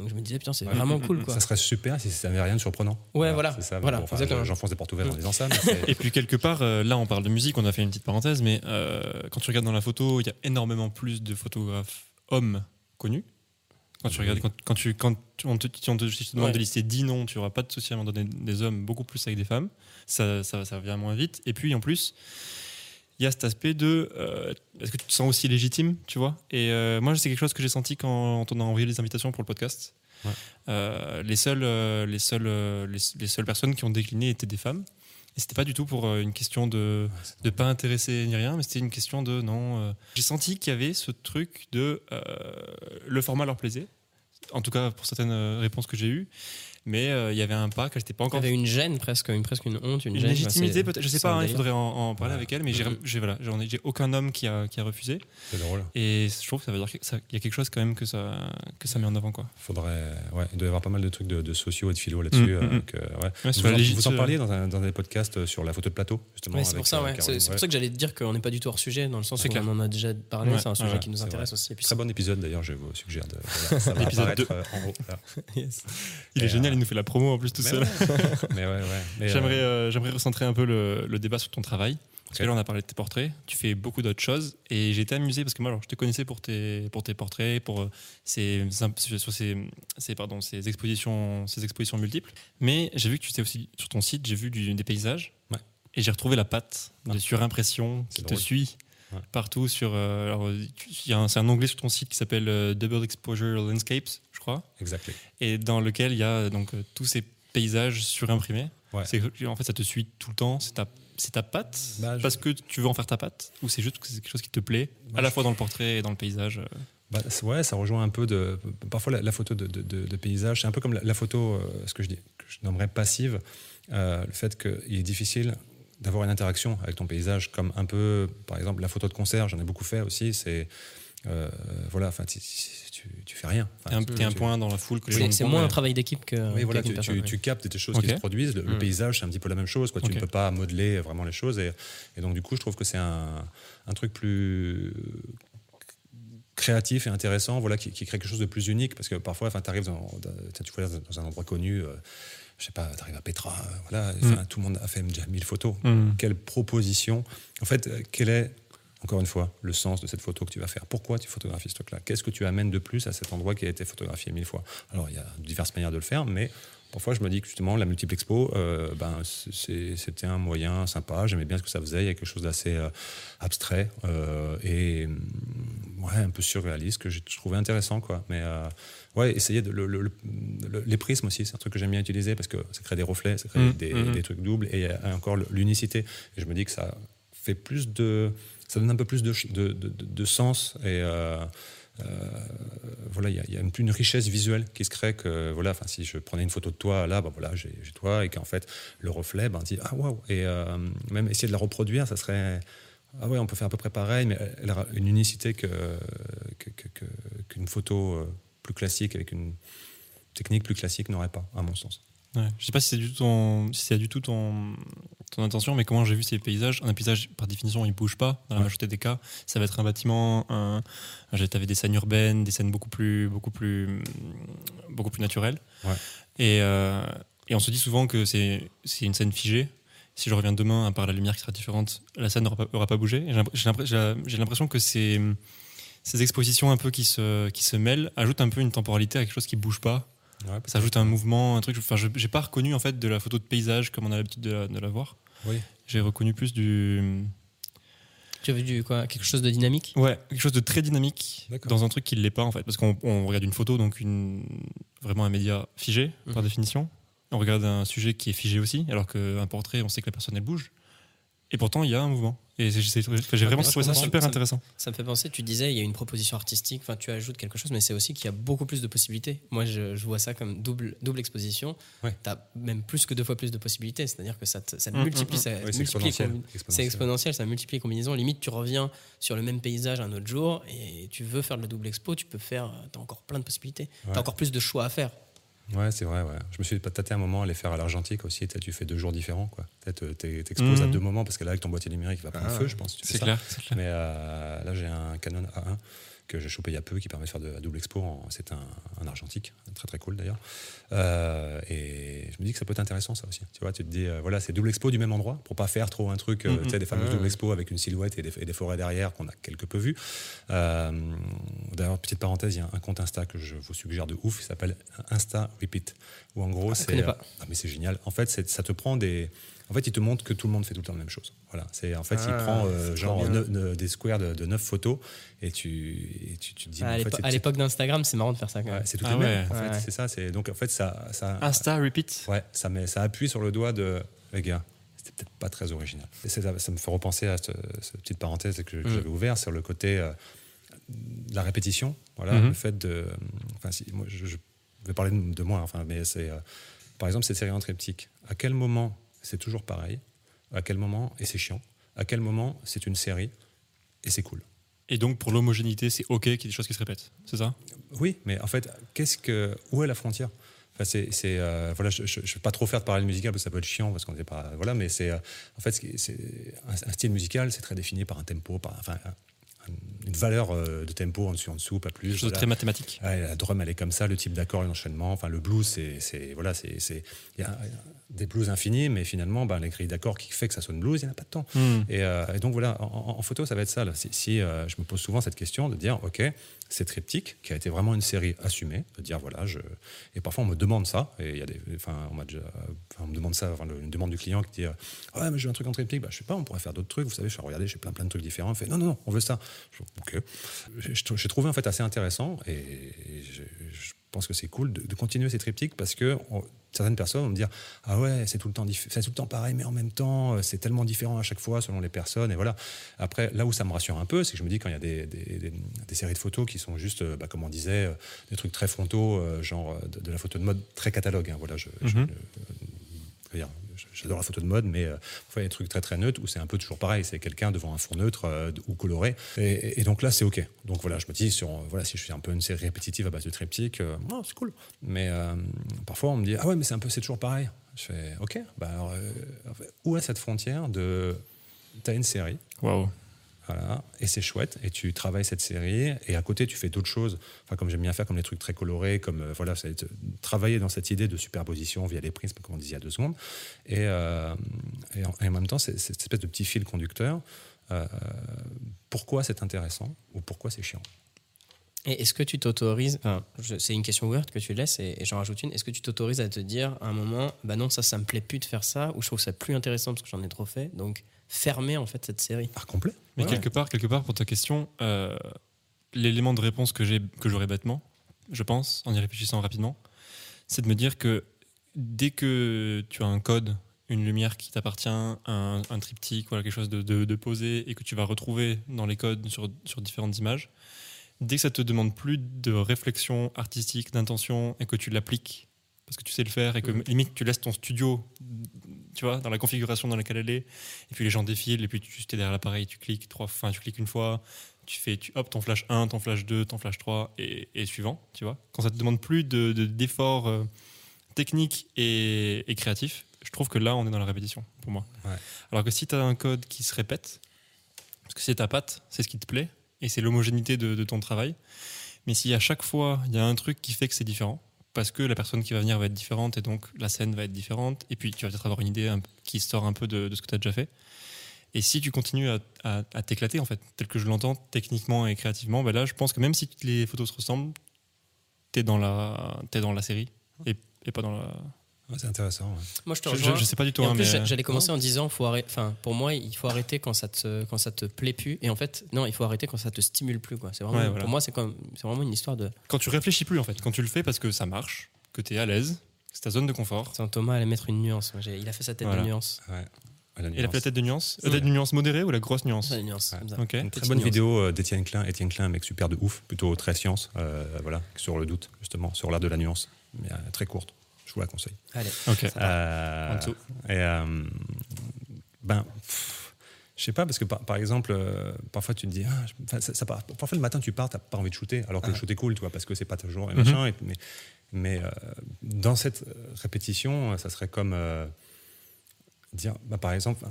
Donc je me disais putain c'est Ouais. vraiment cool quoi. Ça serait super si ça n'avait rien de surprenant. Ouais, voilà. C'est ça. Voilà, Bon, enfin, exactement. J'enfonce des portes ouvertes en disant ça. mais Et puis quelque part, euh, là on parle de musique, on a fait une petite parenthèse, mais euh, quand tu regardes dans la photo, il y a énormément plus de photographes hommes connus. Quand tu Oui. regardes, quand, quand tu, quand tu- on te, on te, si je te demande Ouais. de lister 10 noms, tu n'auras pas de souci à m'en donner des hommes, beaucoup plus avec des femmes. Ça, ça, ça vient moins vite. Et puis en plus, il y a cet aspect de euh, est-ce que tu te sens aussi légitime, tu vois? Et euh, moi, c'est quelque chose que j'ai senti quand on a envoyé les invitations pour le podcast. Ouais. Euh, les, seules, euh, les, seules, les, les seules personnes qui ont décliné étaient des femmes. Et c'était pas du tout pour une question de de pas intéresser ni rien, mais c'était une question de non. J'ai senti qu'il y avait ce truc de le format leur plaisait, en tout cas pour certaines réponses que j'ai eues, mais euh, il y avait un pas que j'étais pas Il y encore. avait une gêne presque, une, presque une honte, une, Une gêne. légitimité, peut-être, je sais pas, hein, il faudrait en, en parler Ouais. avec elle, mais j'ai Mhm. j'ai voilà, j'ai aucun homme qui a, qui a refusé. C'est drôle. Et je trouve que ça veut dire qu'il y a quelque chose quand même que ça, que ça met en avant. Quoi. Faudrait, ouais, il doit y avoir pas mal de trucs de, de sociaux et de philo là-dessus. Mm, euh, ouais. Ouais, vous, en, légit- vous en parliez dans, un, dans des podcasts euh, sur la photo de plateau, justement. C'est pour ça, ouais. C'est pour ça que j'allais dire qu'on n'est pas du tout hors sujet, dans le sens où on en a déjà parlé. C'est un sujet qui nous intéresse aussi. Très bon épisode d'ailleurs, je vous suggère de. L'épisode apparaître deux. euh, en haut. Il est génial, nous fait la promo en plus tout Mais seul. ouais, mais ouais, ouais. Mais, euh, J'aimerais euh, j'aimerais recentrer un peu le, le débat sur ton travail. Parce que là, on a parlé de tes portraits. Tu fais beaucoup d'autres choses. Et j'ai été amusé parce que moi, alors, je te connaissais pour tes, pour tes portraits, pour euh, ces, sur ces, ces, pardon, ces, expositions, ces expositions multiples. Mais j'ai vu que tu étais aussi sur ton site, j'ai vu du- des paysages. Ouais. Et j'ai retrouvé la patte de surimpression C'est qui te suit Ouais. partout. sur. euh, alors, a un- C'est un onglet sur ton site qui s'appelle euh, Double Exposure Landscapes, je crois. Exactly. Et dans lequel il y a donc euh, tous ces paysages surimprimés. Ouais. En fait, ça te suit tout le temps. C'est ta, ta patte Bah, je- parce que tu veux en faire ta patte ou c'est juste que c'est quelque chose qui te plaît à la fois dans le portrait et dans le paysage. euh. Bah, ouais, ça rejoint un peu de. Parfois, la, la photo de, de- de- de paysage, c'est un peu comme la, la photo, euh, ce que je, dis, que je nommerais passive. euh, le fait qu'il est difficile d'avoir une interaction avec ton paysage, comme un peu, par exemple, la photo de concert, j'en ai beaucoup fait aussi. C'est. euh, voilà, enfin, tu, fais rien. Un, Enfin, un tu- point dans la foule que C'est moins un travail d'équipe que. Oui, voilà, tu, personne, captes des choses qui se produisent. Le, le Mm. paysage, c'est un petit peu la même chose. Quoi. Tu ne peux pas modeler vraiment les choses. Et, et donc, du coup, je trouve que c'est un, un truc plus créatif et intéressant, voilà, qui, qui crée quelque chose de plus unique. Parce que parfois, tu arrives dans, dans- tu vois, dans un endroit connu, euh, je sais pas, tu arrives à Petra, euh, voilà, enfin, tout le monde a fait déjà 1000 photos. Mm. Quelle proposition En fait, euh, quel est, encore une fois, le sens de cette photo que tu vas faire Pourquoi tu photographies ce truc-là? Qu'est-ce que tu amènes de plus à cet endroit qui a été photographié mille fois? Alors, il y a diverses manières de le faire, mais parfois, je me dis que justement, la multiple expo, euh, ben, c'était un moyen sympa. J'aimais bien ce que ça faisait. Il y a quelque chose d'assez euh, abstrait euh, et hum, ouais, un peu surréaliste que j'ai- je trouvais intéressant. Quoi. Mais ouais, essayer de. Le, le- le- les prismes aussi, c'est un truc que j'aime bien utiliser parce que ça crée des reflets, ça crée Mhm, des, mhm. des trucs doubles et il y a encore l'unicité. Et je me dis que ça fait plus de. Ça donne un peu plus de, de, de- sens et. euh, euh, voilà, il y a, a une, une richesse visuelle qui se crée que voilà, enfin, si je prenais une photo de toi là, bah voilà, j'ai toi et qu'en fait le reflet, ben dit ah waouh et euh, même essayer de la reproduire, ça serait ah ouais, on peut faire à peu près pareil, mais elle aura une unicité que que- que- qu'une photo plus classique avec une technique plus classique n'aurait pas, à mon sens. Ouais. Je sais pas si c'est du tout ton, si c'est du tout ton, ton intention, mais comment j'ai vu ces paysages? Un paysage, par définition, il bouge pas. Dans la Ouais. majorité des cas, ça va être un bâtiment. Un... J'avais des scènes urbaines, des scènes beaucoup plus, beaucoup plus, beaucoup plus naturelles. Ouais. Et, euh, et on se dit souvent que c'est c'est une scène figée. Si je reviens demain, à part la lumière qui sera différente, la scène n'aura pas, aura pas bougé. J'ai l'impr- J'ai l'impr- j'ai j'ai l'impression que ces, ces expositions un peu qui se, qui se mêlent ajoutent un peu une temporalité à quelque chose qui bouge pas. Ça ajoute un mouvement, un truc. Enfin, je j'ai pas reconnu en fait de la photo de paysage comme on a l'habitude de la voir. Oui. J'ai reconnu plus du Tu as vu du, quoi, quelque chose de dynamique? Ouais quelque chose de très dynamique dans un truc qui l'est pas en fait parce qu'on on regarde une photo donc une vraiment un média figé par Mhm. définition. On regarde un sujet qui est figé aussi alors qu'un portrait on sait que la personne elle bouge et pourtant il y a un mouvement et j'ai vraiment trouvé ça super intéressant. Ça me fait penser, tu disais, il y a une proposition artistique, enfin, tu ajoutes quelque chose, mais c'est aussi qu'il y a beaucoup plus de possibilités. Moi, je, je vois ça comme double, double exposition. Ouais. Tu as même plus que deux fois plus de possibilités, c'est-à-dire que ça, te- ça te Mm, multiplie, mm, ça Oui, c'est multiplie exponentiel. combi- C'est exponentiel. exponentiel, ça multiplie les combinaisons. Limite, tu reviens sur le même paysage un autre jour et tu veux faire de la double expo, tu peux faire, tu as encore plein de possibilités. Tu Ouais. as encore plus de choix à faire. Ouais, c'est vrai. Ouais. Je me suis tâté un moment à les faire à l'argentique aussi. Tu fais deux jours différents. quoi. Euh, t'exposes à Mhm. deux moments parce que là, avec ton boîtier numérique, il va prendre Ah, feu, je pense. clair, c'est clair. Mais euh, là, j'ai un Canon A1 que j'ai chopé il y a peu qui permet de faire de la double expo. C'est un, un argentique, très très cool d'ailleurs. Euh, et je me dis que ça peut être intéressant ça aussi. Tu vois, tu te dis, euh, voilà, c'est double expo du même endroit pour pas faire trop un truc, euh, tu sais, des fameuses Ouais. double expo avec une silhouette et des, et des forêts derrière qu'on a quelque peu vues. Euh, d'ailleurs, petite parenthèse, il y a un compte Insta que je vous suggère de ouf, il s'appelle Insta Repeat. Où en gros, c'est. connais pas. Ah, mais c'est génial. En fait, c'est- ça te prend des. En fait, il te montre que tout le monde fait tout le temps la même chose. Voilà. C'est en fait, il Ah, prend euh, genre ne- ne- des squares de, de 9 photos et tu, et tu, tu te dis. c'est- à l'époque d'Instagram, c'est marrant de faire ça quand Ouais, même. c'est tout Ah le même. ouais. En fait, Ouais. c'est ça. C'est donc en fait ça, ça, Insta repeat. ouais, ça met, ça appuie sur le doigt de les gars. C'était peut-être pas très original. Et ça, ça me fait repenser à cette, cette petite parenthèse que, Mm. j'avais ouvert sur le côté euh, de la répétition. Voilà, Mhm. le fait de. Enfin, si, moi, je, je vais parler de, de moi. Enfin, mais c'est. euh, par exemple, cette série en triptyque, à quel moment c'est toujours pareil. À quel moment, et c'est chiant, à quel moment c'est une série et c'est cool. Et donc, pour l'homogénéité, c'est OK qu'il y ait des choses qui se répètent, c'est ça? Oui, mais en fait, qu'est-ce que, où est la frontière? Enfin, c'est, euh, voilà, je ne vais pas trop faire de parallèle musical parce que ça peut être chiant parce qu'on n'est pas voilà, mais c'est euh, en fait c'est un, un style musical, c'est très défini par un tempo, par enfin une valeur euh, de tempo en dessous, en dessous, pas plus. Chose voilà. très mathématique. Ouais, la drum, elle est comme ça, le type d'accord, l'enchaînement. Enfin, le blues, c'est, voilà, c'est, il y a des blues infinis, mais finalement, ben, les grilles d'accords qui fait que ça sonne blues, il n'y en a pas de temps. Hmm. Et, euh, et donc voilà, en, en- en photo, ça va être ça. là. Si, si, euh, je me pose souvent cette question de dire, ok, c'est triptyque, qui a été vraiment une série assumée, de dire voilà, je. Et parfois on me demande ça, et il y a des, enfin, on déjà, on me demande ça, enfin, une demande du client qui dit, ouais, mais j'ai un truc en triptyque, bah, je sais pas, on pourrait faire d'autres trucs. Vous savez, je suis regardé, j'ai plein plein de trucs différents. On fait non, non, non, on veut ça. Je ok. J'ai- trouvé en fait assez intéressant, et, je, pense que c'est cool de, continuer ces triptyques parce que certaines personnes vont me dire ah ouais c'est tout le temps c'est tout le temps pareil mais en même temps euh, c'est tellement différent à chaque fois selon les personnes et voilà après là où ça me rassure un peu c'est que je me dis quand il y a des, des- des- des séries de photos qui sont juste euh, bah, comme on disait euh, des trucs très frontaux genre de, de la photo de mode très catalogue hein, voilà je, je- Mhm. je J'adore la photo de mode, mais parfois il y a des trucs très très neutres où c'est un peu toujours pareil. C'est quelqu'un devant un fond neutre euh, ou coloré. Et, donc là, c'est OK. Donc voilà, je me dis, sur, voilà, si je fais un peu une série répétitive à base de triptyque, euh, non, c'est cool. Mais euh, parfois, on me dit, ah ouais, mais c'est un peu, c'est toujours pareil. Je fais, OK. Bah où est cette frontière de. Tu as une série, Waouh. Et c'est chouette, et tu travailles cette série, et à côté tu fais d'autres choses, enfin comme j'aime bien faire, comme les trucs très colorés, comme euh, voilà, travailler dans cette idée de superposition via les prismes, comme on disait il y a deux secondes, et, euh, en, même temps cette espèce de petit fil conducteur. euh, pourquoi c'est intéressant ou pourquoi c'est chiant Et est-ce que tu t'autorises, enfin, c'est une question ouverte que tu laisses et, et j'en rajoute une, est-ce que tu t'autorises à te dire à un moment, bah non, ça, ça me plaît plus de faire ça, ou je trouve ça plus intéressant parce que j'en ai trop fait, donc fermer en fait cette série. Par complet. Mais Ouais. quelque part, quelque part, pour ta question, euh, l'élément de réponse que j'aurais bêtement, je pense, en y réfléchissant rapidement, c'est de me dire que dès que tu as un code, une lumière qui t'appartient, un, un triptyque, voilà, quelque chose de, de- de posé et que tu vas retrouver dans les codes sur, sur différentes images, dès que ça te demande plus de réflexion artistique, d'intention et que tu l'appliques parce que tu sais le faire et que Mhm. limite tu laisses ton studio, tu vois, dans la configuration dans laquelle elle est, et puis les gens défilent, et puis tu es derrière l'appareil, tu cliques trois, enfin tu cliques une fois, tu fais, tu, hop, ton flash 1, ton flash 2, ton flash 3, et, et suivant, tu vois. Quand ça te demande plus de, de- d'efforts euh, techniques et, et créatifs, je trouve que là, on est dans la répétition, pour moi. Ouais. Alors que si tu as un code qui se répète, parce que c'est ta patte, c'est ce qui te plaît, et c'est l'homogénéité de, ton travail, mais si à chaque fois, il y a un truc qui fait que c'est différent, parce que la personne qui va venir va être différente et donc la scène va être différente. Et puis tu vas peut-être avoir une idée qui sort un peu de, ce que tu as déjà fait. Et si tu continues à, à- à t'éclater, en fait, tel que je l'entends, techniquement et créativement, ben là, je pense que même si les photos se ressemblent, tu es, dans la- t'es dans la série et, et pas dans la. Ouais, C'est intéressant. ouais. Moi, je te rejoins. je- je sais pas du tout, hein, mais. j'a- j'allais commencer en disant, faut arrêter. Enfin, pour moi, il faut arrêter quand ça te quand ça te plaît plus. Et en fait, non, il faut arrêter quand ça te stimule plus. Quoi. C'est vraiment, Ouais, voilà. Pour moi, c'est comme, c'est vraiment une histoire de. Quand tu réfléchis plus, en fait, quand tu le fais parce que ça marche, que tu es à l'aise, que c'est ta zone de confort. Attends, Thomas allait mettre une nuance. Il a fait sa tête Voilà. de nuance. Ouais. À la Et la nuance. tête de nuance euh, Ouais. Tête de nuance modérée ou la grosse nuance une nuance. Ouais. comme. Une très Petite bonne nuance. vidéo euh, d'Étienne Klein. Étienne Klein, un mec super de ouf, plutôt très science, euh, voilà, sur le doute, justement, sur l'art de la nuance, mais euh, très courte. Je vous la conseille. Allez. Ok. Euh, En dessous. Et euh, ben, pff, je sais pas, parce que par, par exemple, euh, parfois tu te dis, ah, ça, ça parfois le matin tu pars, t'as pas envie de shooter, alors que le shoot est cool, tu vois, parce que c'est pas toujours et Mhm. machin. et- mais mais euh, dans cette répétition, ça serait comme euh, dire, bah, par exemple,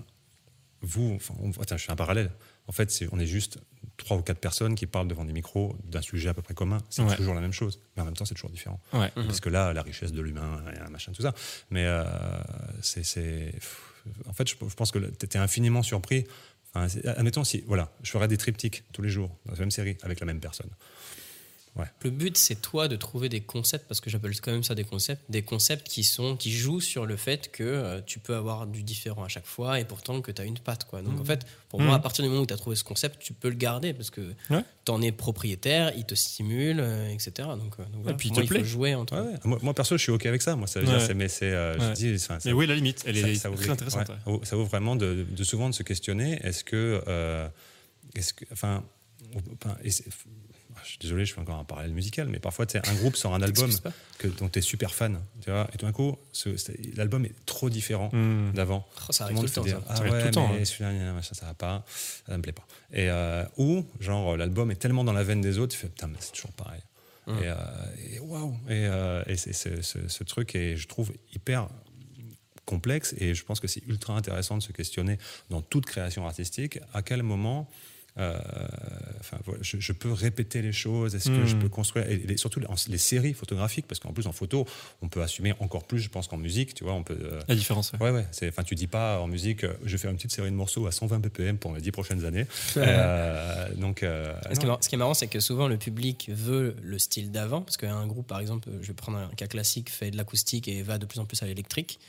vous, enfin, on- tiens, je fais un parallèle. En fait, c'est, on est juste trois ou quatre personnes qui parlent devant des micros d'un sujet à peu près commun. C'est Ouais. toujours la même chose, mais en même temps, c'est toujours différent. Ouais. Mhm. Parce que là, la richesse de l'humain, et un machin, tout ça. Mais euh, c'est, c'est- En fait, je, je pense que tu étais infiniment surpris. Enfin, admettons, si voilà, je ferais des triptyques tous les jours dans la même série avec la même personne. Le but, c'est toi de trouver des concepts, parce que j'appelle quand même ça des concepts, des concepts qui, sont, qui jouent sur le fait que euh, tu peux avoir du différent à chaque fois et pourtant que tu as une patte. Quoi. Donc en fait, pour moi, Mhm. à partir du moment où tu as trouvé ce concept, tu peux le garder parce que Ouais. tu en es propriétaire, il te stimule, euh, etc. Donc, euh, donc voilà, puis il te moi, plaît. faut jouer entre Ouais, ouais. Moi, moi, perso, je suis OK avec ça. Moi, ça veut dire, Ouais. c'est, mais c'est, euh, je Ouais. dis, enfin, ça- Mais oui, la limite, elle est ça, très intéressante. ouais. ouais. Ça ouvre vraiment de, de souvent de se questionner est-ce que. euh, est-ce que enfin, et c'est- je suis désolé, je fais encore un parallèle musical, mais parfois, tu sais, un groupe sort un album que, dont tu es super fan, tu vois, et tout d'un coup, l'album est trop différent Hmm. d'avant. Oh, ça Tout le arrive monde tout le temps. ça. ah Ça ouais, tout le temps, mais hein. celui-là, machin, ça va pas, ça me plaît pas. Et euh, ou genre l'album est tellement dans la veine des autres, tu fais putain, mais c'est toujours pareil. Mm. Et, euh, et waouh. Et, euh, et c'est, ce, ce truc est, je trouve, hyper complexe et je pense que c'est ultra intéressant de se questionner dans toute création artistique à quel moment euh, enfin, je, je peux répéter les choses Est-ce que je peux construire et surtout les, les séries photographiques parce qu'en plus en photo on peut assumer encore plus je pense qu'en musique tu vois on peut euh, La différence. ouais. Ouais, ouais. C'est, enfin, tu dis pas en musique, euh, je vais faire une petite série de morceaux à 120 ppm pour les 10 prochaines années. Euh, donc, euh, qui, ce qui est marrant, c'est que souvent le public veut le style d'avant, parce qu'un groupe, par exemple, je vais prendre un cas classique, fait de l'acoustique et va de plus en plus à l'électrique.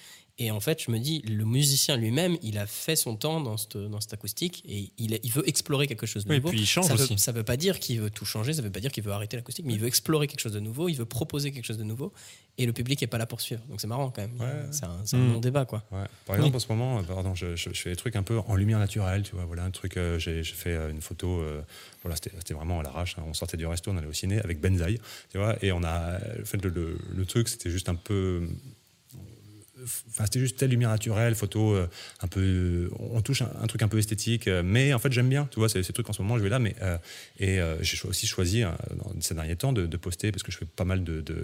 Et en fait, je me dis, le musicien lui-même, il a fait son temps dans cette, dans cette acoustique et il, il veut explorer quelque chose de Oui, et nouveau. puis il change ça aussi. Veut, ça veut pas dire qu'il veut tout changer, ça veut pas dire qu'il veut arrêter l'acoustique, mais il veut explorer quelque chose de nouveau, il veut proposer quelque chose de nouveau, et le public est pas là pour suivre. Donc c'est marrant quand même. Ouais. C'est un, un bon débat, quoi. Ouais. Par exemple, en ce moment, euh, pardon, je, je- je fais des trucs un peu en lumière naturelle, tu vois. Voilà, un truc, euh, j'ai, fait euh, une photo, euh, voilà, c'était, c'était vraiment à l'arrache. hein. On sortait du resto, on allait au ciné avec Benzaï, tu vois, et on a fait le, le- le truc, c'était juste un peu. Enfin, c'était juste telle lumière naturelle, photo euh, un peu. On touche un, un truc un peu esthétique, euh, mais en fait, j'aime bien, tu vois, ces trucs en ce moment, je vais là, mais. euh, et euh, j'ai aussi choisi, euh, dans ces derniers temps, de, de poster, parce que je fais pas mal de. de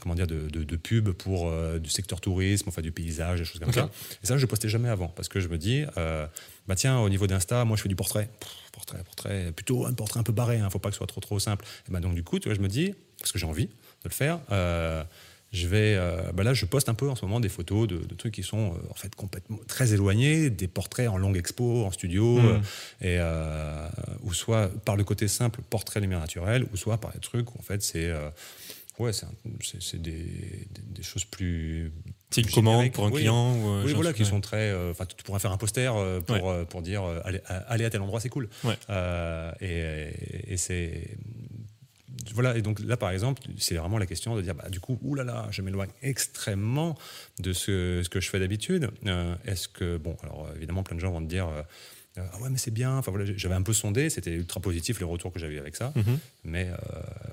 comment dire de, pubs pour euh, du secteur tourisme enfin du paysage des choses comme ça et ça je postais jamais avant parce que je me dis euh, bah tiens au niveau d'insta moi je fais du portrait Pff, portrait portrait plutôt un portrait un peu barré hein, faut pas que ce soit trop trop simple et bah donc du coup tu vois je me dis parce que j'ai envie de le faire euh, je vais, euh, bah là, je poste un peu en ce moment des photos de, de trucs qui sont euh, en fait complètement très éloignés, des portraits en longue expo, en studio, Mm. euh, et euh, ou soit par le côté simple portrait lumière naturelle, ou soit par des trucs où en fait c'est ouais, c'est des, des, des choses plus plus commande pour un Oui. client ou, Oui, voilà, qui sont très. euh, Enfin, tu pourrais faire un poster euh, pour, Ouais. euh, pour dire euh, allez, à- tel endroit, c'est cool. Ouais. Et et c'est. Voilà, et donc là, par exemple, c'est vraiment la question de dire, bah, du coup, oulala, je m'éloigne extrêmement de ce, ce que je fais d'habitude. Euh, Est-ce que, bon, alors évidemment, plein de gens vont te dire, euh, ah ouais, mais c'est bien. Enfin voilà, j'avais un peu sondé, c'était ultra positif le retour que j'avais eu avec ça. Mhm. Mais euh,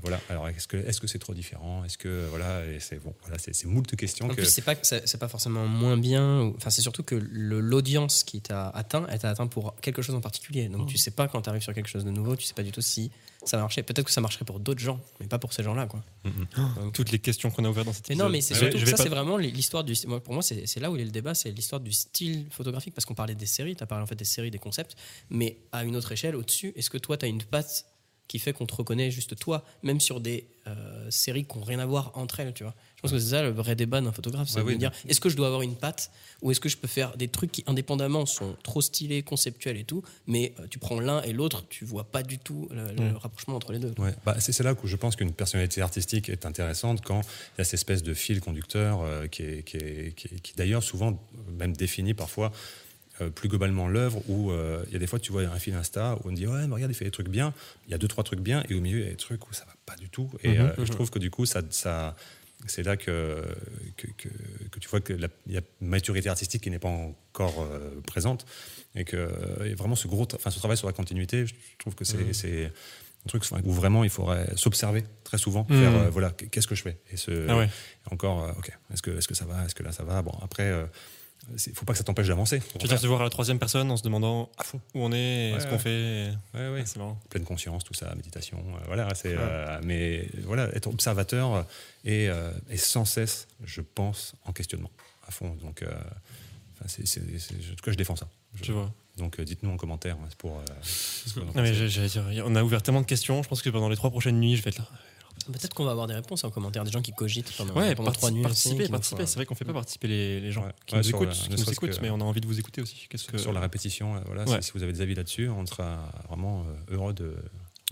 voilà, alors est-ce que est-ce que c'est trop différent? Est-ce que voilà, et c'est bon, voilà, c'est c'est moult de questions En que. plus, c'est pas, c'est pas forcément moins bien. Enfin, c'est surtout que l'audience qui t'a atteint, elle t'a atteint pour quelque chose en particulier. Donc, tu sais pas quand tu arrives sur quelque chose de nouveau, tu sais pas du tout si ça va marcher. Peut-être que ça marcherait pour d'autres gens, mais pas pour ces gens-là, quoi. Mhm. Toutes les questions qu'on a ouvertes dans cette Mais non, mais c'est épisode. surtout Je vais ça, pas- c'est vraiment l'histoire du. moi, pour moi, c'est c'est là où il y a le débat, c'est l'histoire du style photographique, parce qu'on parlait des séries, tu as parlé en fait des séries, des concepts, mais à une autre échelle, au-dessus, est-ce que toi, tu as une patte qui fait qu'on te reconnaît juste toi, même sur des euh, séries qui n'ont rien à voir entre elles, tu vois? Je pense que c'est ça le vrai débat d'un photographe, c'est Ouais, de oui, me dire, est-ce que je dois avoir une patte, ou est-ce que je peux faire des trucs qui, indépendamment, sont trop stylés, conceptuels et tout, mais euh, tu prends l'un et l'autre, tu vois pas du tout le, le rapprochement entre les deux. Ouais, bah, c'est là où je pense qu'une personnalité artistique est intéressante quand il y a cette espèce de fil conducteur euh, qui, est, qui, est- qui est- qui d'ailleurs souvent même définit parfois euh, plus globalement l'œuvre où euh, il y a des fois tu vois un fil Insta où on dit ouais mais regarde il fait des trucs bien. Il y a deux trois trucs bien et au milieu il y a des trucs où ça va pas du tout. Et Mhm. euh, je trouve que du coup ça, ça c'est là que, que, que, que tu vois qu'il y a maturité artistique qui n'est pas encore euh, présente et que euh, et vraiment ce gros enfin ce travail sur la continuité je trouve que c'est c'est un truc où vraiment il faudrait s'observer très souvent Mhm. faire euh, voilà qu'est-ce que je fais et ce Ah ouais. encore euh, ok est-ce que est-ce que ça va est-ce que là ça va? Bon après il faut pas que ça t'empêche d'avancer Tu contraire. te voir à la troisième personne en se demandant à fond où on est, Ouais, ce qu'on fait. ouais, ouais. Ouais, c'est marrant. pleine conscience, tout ça, méditation, euh, voilà. C'est, euh, mais voilà, être observateur euh, et, euh, et sans cesse, je pense, en questionnement à fond. Donc, enfin, c'est, c'est- c'est- en tout cas, je défends ça. Je- Tu vois. donc, euh, dites-nous en commentaire hein, pour. euh, Non, mais j'allais dire, on a ouvert tellement de questions. Je pense que pendant les trois prochaines nuits, je vais être là. Peut-être qu'on va avoir des réponses en commentaire, des gens qui cogitent pendant, Ouais, pendant trois nuits. C'est vrai qu'on fait pas participer les, les gens Ouais. qui Ouais, nous écoutent, la- qui ne nous serait-ce écoutent, que- mais on a envie de vous écouter aussi. Qu'est-ce que Sur la répétition, euh, voilà, Ouais. si, vous avez des avis là-dessus, on sera vraiment euh, heureux, de,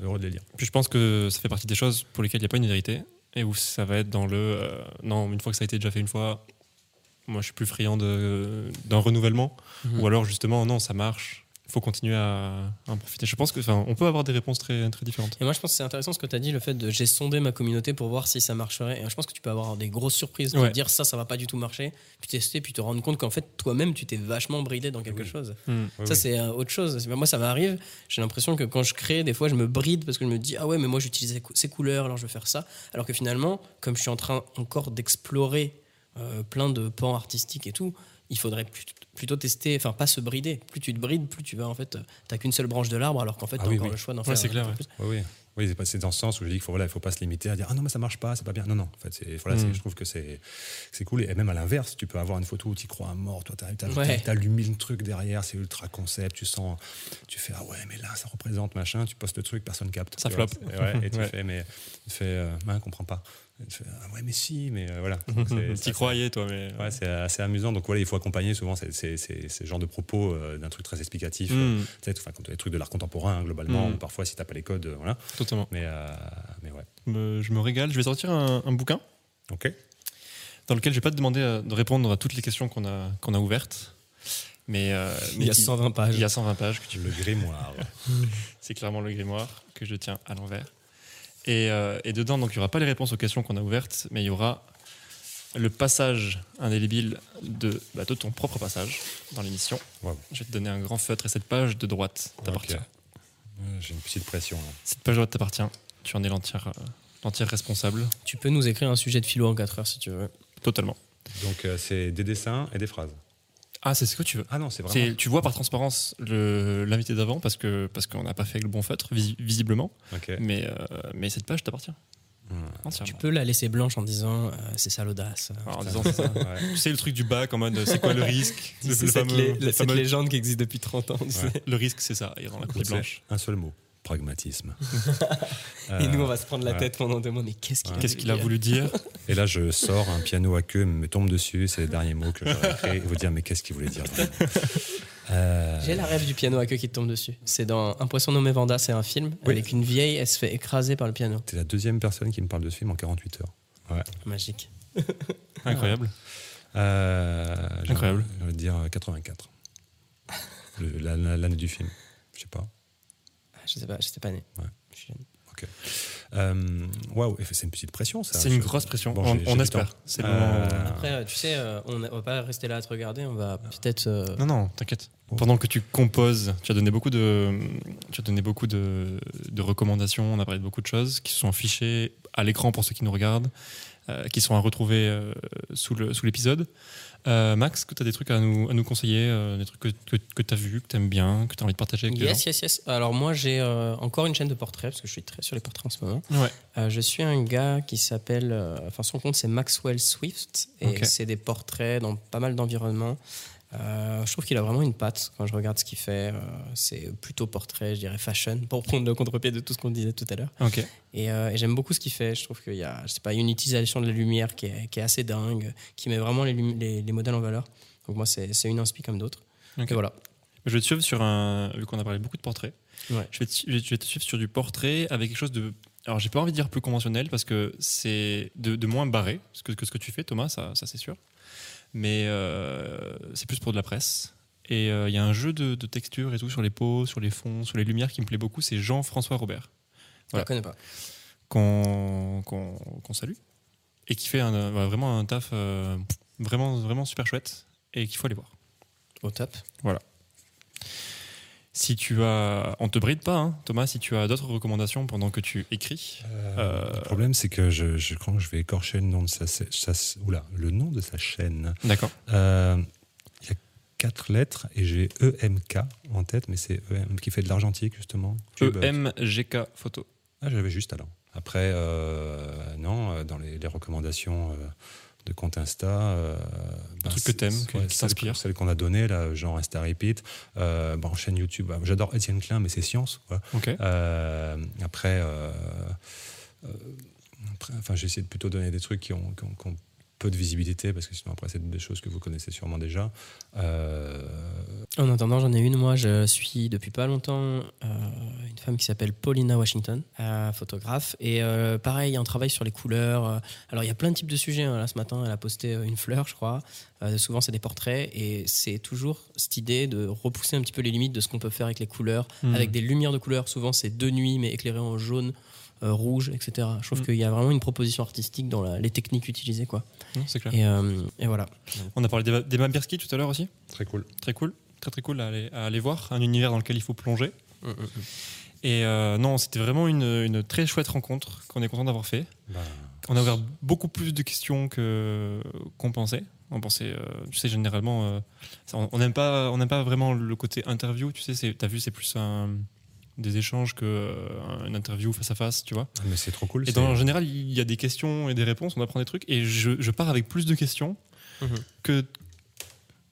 heureux de les lire. Puis je pense que ça fait partie des choses pour lesquelles il n'y a pas une vérité et où ça va être dans le euh, non, une fois que ça a été déjà fait une fois, moi je suis plus friand de- d'un renouvellement Mhm. ou alors justement non, ça marche, faut continuer à, à en profiter. Je pense que, enfin, on peut avoir des réponses très, très différentes. Et moi, je pense que c'est intéressant ce que tu as dit, le fait de j'ai sondé ma communauté pour voir si ça marcherait. Et je pense que tu peux avoir des grosses surprises, de Ouais. te dire ça, ça va pas du tout marcher, puis tester, puis te rendre compte qu'en fait, toi-même, tu t'es vachement bridé dans quelque Oui. chose. Hmm. Oui, ça, oui. c'est euh, autre chose. Moi, ça m'arrive. J'ai l'impression que quand je crée, des fois, je me bride parce que je me dis, ah ouais, mais moi, j'utilise ces cou- ces couleurs, alors je vais faire ça. Alors que finalement, comme je suis en train encore d'explorer euh, plein de pans artistiques et tout, il faudrait plutôt, tester, enfin, pas se brider. Plus tu te brides, plus tu vas, en fait, t'as qu'une seule branche de l'arbre, alors qu'en fait, Ah t'as oui, encore oui. le choix d'en Ouais, faire. c'est clair, ouais. plus. Oui, oui. Oui, c'est dans ce sens où je dis qu'il faut, voilà, il faut pas se limiter à dire ah non mais ça marche pas, c'est pas bien. Non non, en fait, c'est, voilà, Mm. c'est- je trouve que c'est, c'est cool et même à l'inverse, tu peux avoir une photo où tu crois à mort, toi t'as, t'as, Ouais. mille trucs derrière, c'est ultra concept, tu sens, tu fais ah ouais mais là ça représente machin, tu postes le truc, personne capte. Ça floppe. ouais, et tu fais mais, tu fais euh, ouais, on comprend pas. Fais, ah ouais mais si, mais euh, voilà. C'est- Tu ça, y croyais, toi, mais. Ouais, c'est assez amusant. Donc voilà, il faut accompagner souvent ces, ces, ces, ces genres de propos euh, d'un truc très explicatif. Hmm, Euh, enfin, comme les trucs de l'art contemporain, hein, globalement, Mm. ou parfois si t'as pas les codes, euh, voilà. totalement. Mais, euh, mais ouais. Me- je me régale. Je vais sortir un, un bouquin Ok. dans lequel je vais pas te demander de répondre à toutes les questions qu'on a, qu'on a ouvertes. Mais, mais Il y a qui- 120 pages. Il y a 120 pages que tu Le grimoire. C'est clairement le grimoire que je tiens à l'envers. Et, euh, et dedans, donc, il n'y aura pas les réponses aux questions qu'on a ouvertes, mais il y aura le passage indélébile de, bah, de ton propre passage dans l'émission. Wow. Je vais te donner un grand feutre et cette page de droite t'appartient. Euh, J'ai une petite pression. là. Cette page de droite t'appartient. Tu en es l'entière euh, l'entière responsable. Tu peux nous écrire un sujet de philo en 4 heures si tu veux. Totalement. Donc euh, c'est des dessins et des phrases. Ah, c'est ce que tu veux. Ah non, c'est vraiment. Tu vois par transparence l'invité d'avant parce que parce qu'on n'a pas fait avec le bon feutre, visi- visiblement. Ok. Mais, euh, mais cette page t'appartient. Hmm. Tu peux la laisser blanche en disant euh, c'est ça l'audace. Alors, en disant c'est ça. Ouais. Tu sais le truc du bac en mode c'est quoi le risque C'est le cette, fameux- cette fameux- légende qui existe depuis 30 ans. tu sais. Le risque, c'est ça, il dans la blanche. Un seul mot. Pragmatisme. Et nous, Euh, on va se prendre la tête pendant deux mois. Mais qu'est-ce qu'il. Qu'est-ce qu'il a voulu dire Et là, je sors un piano à queue, me tombe dessus. C'est les derniers mots que j'aurais écrits. Et vous dire, mais qu'est-ce qu'il voulait dire Euh, J'ai la rêve du piano à queue qui te tombe dessus. C'est dans Un poisson nommé Vanda, c'est un film Oui. avec une vieille, elle se fait écraser par le piano. T'es la deuxième personne qui me parle de ce film en 48 heures. Magique. Incroyable. Euh, Incroyable. envie de dire euh, 84. Le- la- la- L'année du film. Je sais pas. Ah, Je sais pas, j'étais pas né. Ouais. Je suis jeune. Euh, Waouh, c'est une petite pression ça. C'est une grosse pression. Bon, on espère. C'est Euh, Après, euh, tu sais, on, a- on va pas rester là à te regarder, on va peut-être. euh, Non, non, t'inquiète. Bon. Pendant que tu composes, tu as donné beaucoup de, tu as donné beaucoup de, de recommandations. On a parlé de beaucoup de choses qui sont affichées à l'écran pour ceux qui nous regardent, qui sont à retrouver euh, sous l'épisode. Euh, Max, que tu as des trucs à nous, à nous conseiller, euh, des trucs que, que, que tu as vus, que tu aimes bien, que tu as envie de partager avec les Yes, yes, yes. Alors moi, j'ai euh, encore une chaîne de portraits, parce que je suis très sur les portraits en ce moment. Ouais. Euh, je suis un gars qui s'appelle, euh, enfin son compte c'est Maxwell Swift, et c'est des portraits dans pas mal d'environnements. Euh, je trouve qu'il a vraiment une patte quand je regarde ce qu'il fait. euh, c'est plutôt portrait, je dirais fashion, pour prendre le contre-pied de tout ce qu'on disait tout à l'heure. Et, euh, et j'aime beaucoup ce qu'il fait. Je trouve qu'il y a, je sais pas, une utilisation de la lumière qui est, qui est assez dingue, qui met vraiment les, lumi- les, les modèles en valeur. Donc moi, c'est une inspi comme d'autres. Voilà. Je vais te suivre sur un. Vu qu'on a parlé beaucoup de portraits, Ouais. je, vais te, je vais- je vais te suivre sur du portrait avec quelque chose de. Alors, j'ai pas envie de dire plus conventionnel parce que c'est de, de moins barré que, que ce que tu fais, Thomas, ça, ça c'est sûr. Mais euh, c'est plus pour de la presse. Et euh, il y a un jeu de, de texture et tout sur les peaux, sur les fonds, sur les lumières qui me plaît beaucoup. C'est Jean-François Robert, Je Voilà. la connais pas. qu'on qu'on qu'on salue. Et qui fait un, euh, vraiment un taf euh, vraiment, vraiment super chouette et qu'il faut aller voir. Au top. Si tu as. On te bride pas, hein, Thomas, si tu as d'autres recommandations pendant que tu écris. Euh, Le problème, c'est que je, je crois que je vais écorcher le nom de sa, sa- oula, le nom de sa chaîne. D'accord. Euh, Il y a quatre lettres et j'ai EMK en tête, mais c'est EM qui fait de l'argentique justement. E. EMGK Photo. Ah, j'avais juste alors. Après, euh, non, euh, dans les, les recommandations euh, de compte Insta. Euh, ben, truc que c'est- t'aimes, ouais, qui t'inspire. Celles qu'on a données, là, genre Insta Repeat. Euh, bon, chaîne YouTube, bah, j'adore Étienne Klein, mais c'est science. Quoi. Euh, après, euh, euh, après, enfin, j'essaie de plutôt donner des trucs qui ont, qui ont- qui ont peu de visibilité parce que sinon après c'est des choses que vous connaissez sûrement déjà. Euh, En attendant, j'en ai une. Moi, je suis depuis pas longtemps euh, une femme qui s'appelle Paulina Washington, euh, photographe. Et euh, pareil, on travaille sur les couleurs. Euh, Alors, il y a plein de types de sujets. hein. Là, ce matin, elle a posté une fleur, je crois. Euh, souvent, c'est des portraits. Et c'est toujours cette idée de repousser un petit peu les limites de ce qu'on peut faire avec les couleurs, Mhm. avec des lumières de couleurs. Souvent, c'est de nuit, mais éclairé en jaune. euh, rouge, etc. Je trouve Mhm. qu'il y a vraiment une proposition artistique dans la- les techniques utilisées. Quoi. C'est clair. Et, euh, et voilà. On a parlé d'Emma- d'Emma Birsky tout à l'heure aussi? très cool. Très cool. Très très cool à aller, à aller voir. Un univers dans lequel il faut plonger. Mm, Et euh, non, c'était vraiment une, une très chouette rencontre qu'on est content d'avoir fait. Bah, On a ouvert beaucoup plus de questions que qu'on pensait. On pensait, euh, tu sais, généralement, euh, on n'aime pas, on n'aime pas vraiment le côté interview. Tu sais, t'as vu, c'est plus un, des échanges que euh, une interview face à face, tu vois. mais c'est trop cool. Et dans, en général, il y a des questions et des réponses. On apprend des trucs, et je, je pars avec plus de questions Mhm. que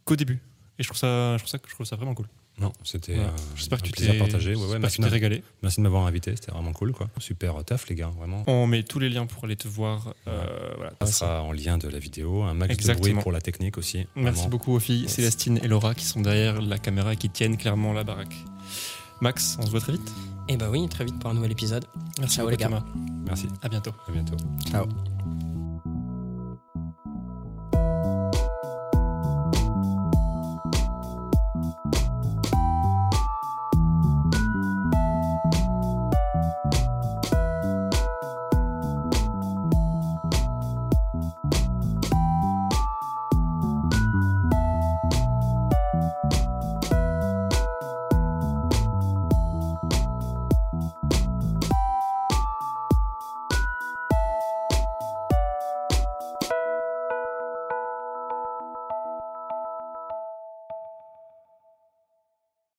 qu'au début. Et je trouve ça, je trouve ça, je trouve ça vraiment cool. Non, c'était Voilà. euh, J'espère un que tu plaisir t'es partagé. Ouais, ouais, j'espère que merci, tu de régalé. merci de m'avoir invité, c'était vraiment cool. Quoi. Super taf, les gars, vraiment. On met tous les liens pour aller te voir. euh, voilà. Ça sera en lien de la vidéo, un max de Exactement. bruit pour la technique aussi. Merci beaucoup aux filles Merci. Célestine et Laura qui sont derrière la caméra et qui tiennent clairement la baraque. Max, on se voit très vite. Et bah oui, très vite pour un nouvel épisode. Merci Ciao, les gars. Thomas. Merci, À bientôt. à bientôt. Ciao.